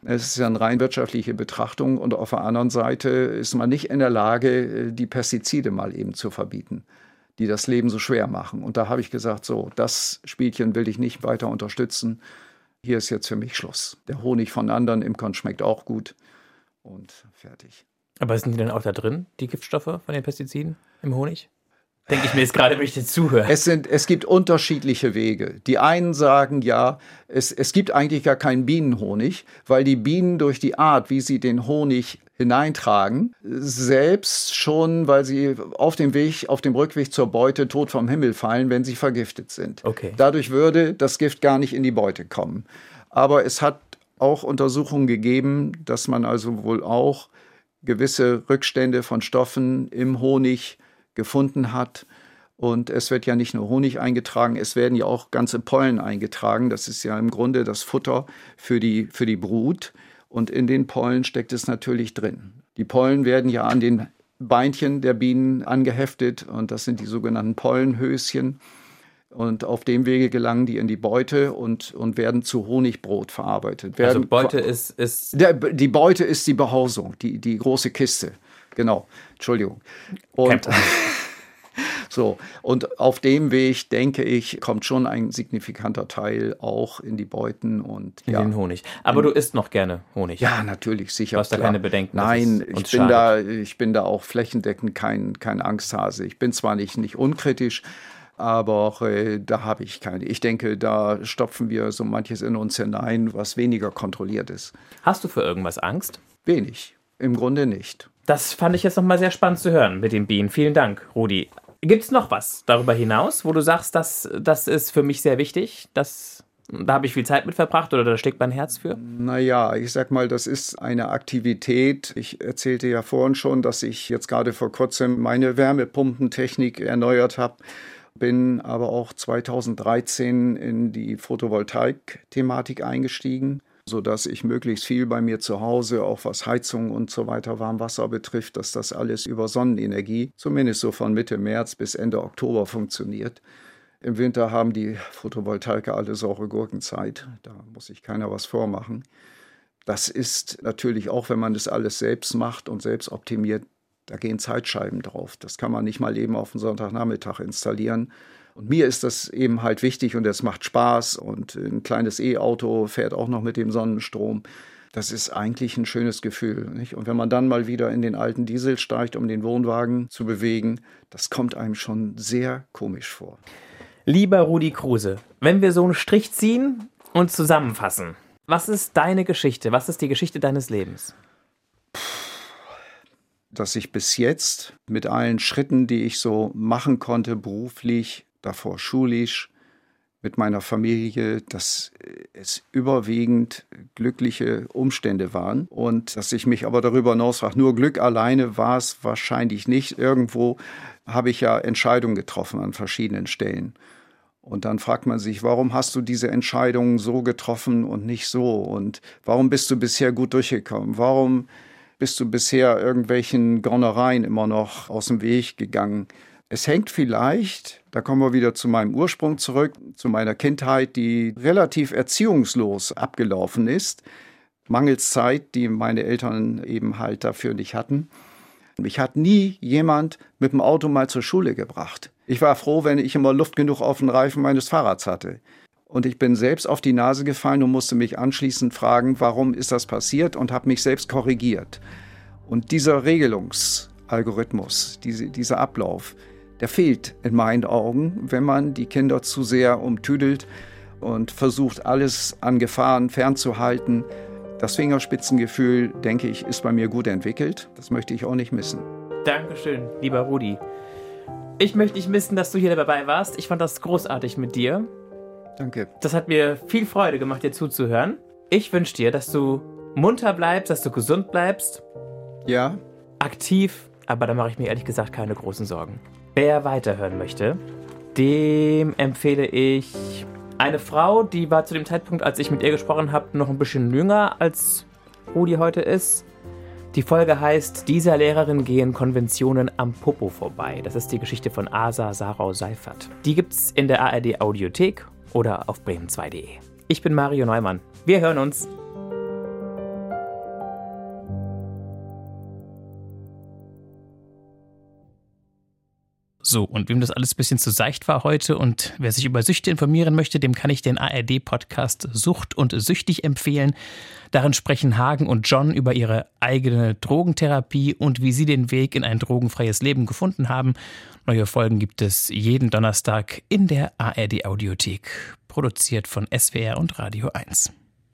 Es ist ja eine rein wirtschaftliche Betrachtung. Und auf der anderen Seite ist man nicht in der Lage, die Pestizide mal eben zu verbieten, die das Leben so schwer machen. Und da habe ich gesagt, so, das Spielchen will ich nicht weiter unterstützen. Hier ist jetzt für mich Schluss. Der Honig von anderen Imkern schmeckt auch gut. Und fertig. Aber sind die denn auch da drin, die Giftstoffe von den Pestiziden im Honig? Denke ich mir jetzt gerade, wenn ich dir zuhöre. Es, sind, es gibt unterschiedliche Wege. Die einen sagen ja, es, es gibt eigentlich gar keinen Bienenhonig, weil die Bienen durch die Art, wie sie den Honig hineintragen, selbst schon, weil sie auf dem Weg, auf dem Rückweg zur Beute tot vom Himmel fallen, wenn sie vergiftet sind. Okay. Dadurch würde das Gift gar nicht in die Beute kommen. Aber es hat auch Untersuchungen gegeben, dass man also wohl auch gewisse Rückstände von Stoffen im Honig gefunden hat. Und es wird ja nicht nur Honig eingetragen, es werden ja auch ganze Pollen eingetragen. Das ist ja im Grunde das Futter für die, für die Brut. Und in den Pollen steckt es natürlich drin. Die Pollen werden ja an den Beinchen der Bienen angeheftet und das sind die sogenannten Pollenhöschen. Und auf dem Wege gelangen die in die Beute und, und werden zu Honigbrot verarbeitet. Also Werden Beute ist, ist der, die Beute ist die Behausung, die, die große Kiste. Genau, Entschuldigung. Und, so, und auf dem Weg, denke ich, kommt schon ein signifikanter Teil auch in die Beuten und in ja. den Honig. Aber du isst noch gerne Honig. Ja, natürlich, sicher. Du hast da keine Bedenken, Nein, ich bin, da, ich bin da auch flächendeckend kein, kein Angsthase. Ich bin zwar nicht, nicht unkritisch, aber äh, da habe ich keine. Ich denke, da stopfen wir so manches in uns hinein, was weniger kontrolliert ist. Hast du für irgendwas Angst? Wenig. Im Grunde nicht. Das fand ich jetzt nochmal sehr spannend zu hören mit den Bienen. Vielen Dank, Rudi. Gibt es noch was darüber hinaus, wo du sagst, das, das ist für mich sehr wichtig? Das, da habe ich viel Zeit mit verbracht oder da steckt mein Herz für? Naja, ich sag mal, das ist eine Aktivität. Ich erzählte ja vorhin schon, dass ich jetzt gerade vor kurzem meine Wärmepumpentechnik erneuert habe. Bin aber auch 2013 in die Photovoltaik-Thematik eingestiegen. Sodass ich möglichst viel bei mir zu Hause, auch was Heizung und so weiter, Warmwasser betrifft, dass das alles über Sonnenenergie, zumindest so von Mitte März bis Ende Oktober funktioniert. Im Winter haben die Photovoltaiker alle saure Gurkenzeit. Da muss sich keiner was vormachen. Das ist natürlich auch, wenn man das alles selbst macht und selbst optimiert, da gehen Zeitscheiben drauf. Das kann man nicht mal eben auf den Sonntagnachmittag installieren. Und mir ist das eben halt wichtig und es macht Spaß und ein kleines E-Auto fährt auch noch mit dem Sonnenstrom. Das ist eigentlich ein schönes Gefühl. Nicht? Und wenn man dann mal wieder in den alten Diesel steigt, um den Wohnwagen zu bewegen, das kommt einem schon sehr komisch vor. Lieber Rudi Kruse, wenn wir so einen Strich ziehen und zusammenfassen, was ist deine Geschichte? Was ist die Geschichte deines Lebens? Dass ich bis jetzt mit allen Schritten, die ich so machen konnte, beruflich, davor schulisch, mit meiner Familie, dass es überwiegend glückliche Umstände waren und dass ich mich aber darüber hinaus frage, nur Glück alleine war es wahrscheinlich nicht. Irgendwo habe ich ja Entscheidungen getroffen an verschiedenen Stellen. Und dann fragt man sich, warum hast du diese Entscheidungen so getroffen und nicht so? Und warum bist du bisher gut durchgekommen? Warum bist du bisher irgendwelchen Gaunereien immer noch aus dem Weg gegangen? Es hängt vielleicht, da kommen wir wieder zu meinem Ursprung zurück, zu meiner Kindheit, die relativ erziehungslos abgelaufen ist, mangels Zeit, die meine Eltern eben halt dafür nicht hatten. Mich hat nie jemand mit dem Auto mal zur Schule gebracht. Ich war froh, wenn ich immer Luft genug auf den Reifen meines Fahrrads hatte. Und ich bin selbst auf die Nase gefallen und musste mich anschließend fragen, warum ist das passiert und habe mich selbst korrigiert. Und dieser Regelungsalgorithmus, diese, dieser Ablauf, der fehlt in meinen Augen, wenn man die Kinder zu sehr umtüdelt und versucht, alles an Gefahren fernzuhalten. Das Fingerspitzengefühl, denke ich, ist bei mir gut entwickelt. Das möchte ich auch nicht missen. Dankeschön, lieber Rudi. Ich möchte nicht missen, dass du hier dabei warst. Ich fand das großartig mit dir. Danke. Das hat mir viel Freude gemacht, dir zuzuhören. Ich wünsche dir, dass du munter bleibst, dass du gesund bleibst. Ja. Aktiv, aber da mache ich mir ehrlich gesagt keine großen Sorgen. Wer weiterhören möchte, dem empfehle ich eine Frau, die war zu dem Zeitpunkt, als ich mit ihr gesprochen habe, noch ein bisschen jünger als Rudi heute ist. Die Folge heißt Dieser Lehrerin gehen Konventionen am Popo vorbei. Das ist die Geschichte von Asa Sarau Seifert. Die gibt's in der ARD Audiothek oder auf bremen2.de. Ich bin Mario Neumann. Wir hören uns. So, und wem das alles ein bisschen zu seicht war heute und wer sich über Süchte informieren möchte, dem kann ich den ARD-Podcast Sucht und Süchtig empfehlen. Darin sprechen Hagen und John über ihre eigene Drogentherapie und wie sie den Weg in ein drogenfreies Leben gefunden haben. Neue Folgen gibt es jeden Donnerstag in der ARD-Audiothek, produziert von SWR und Radio 1.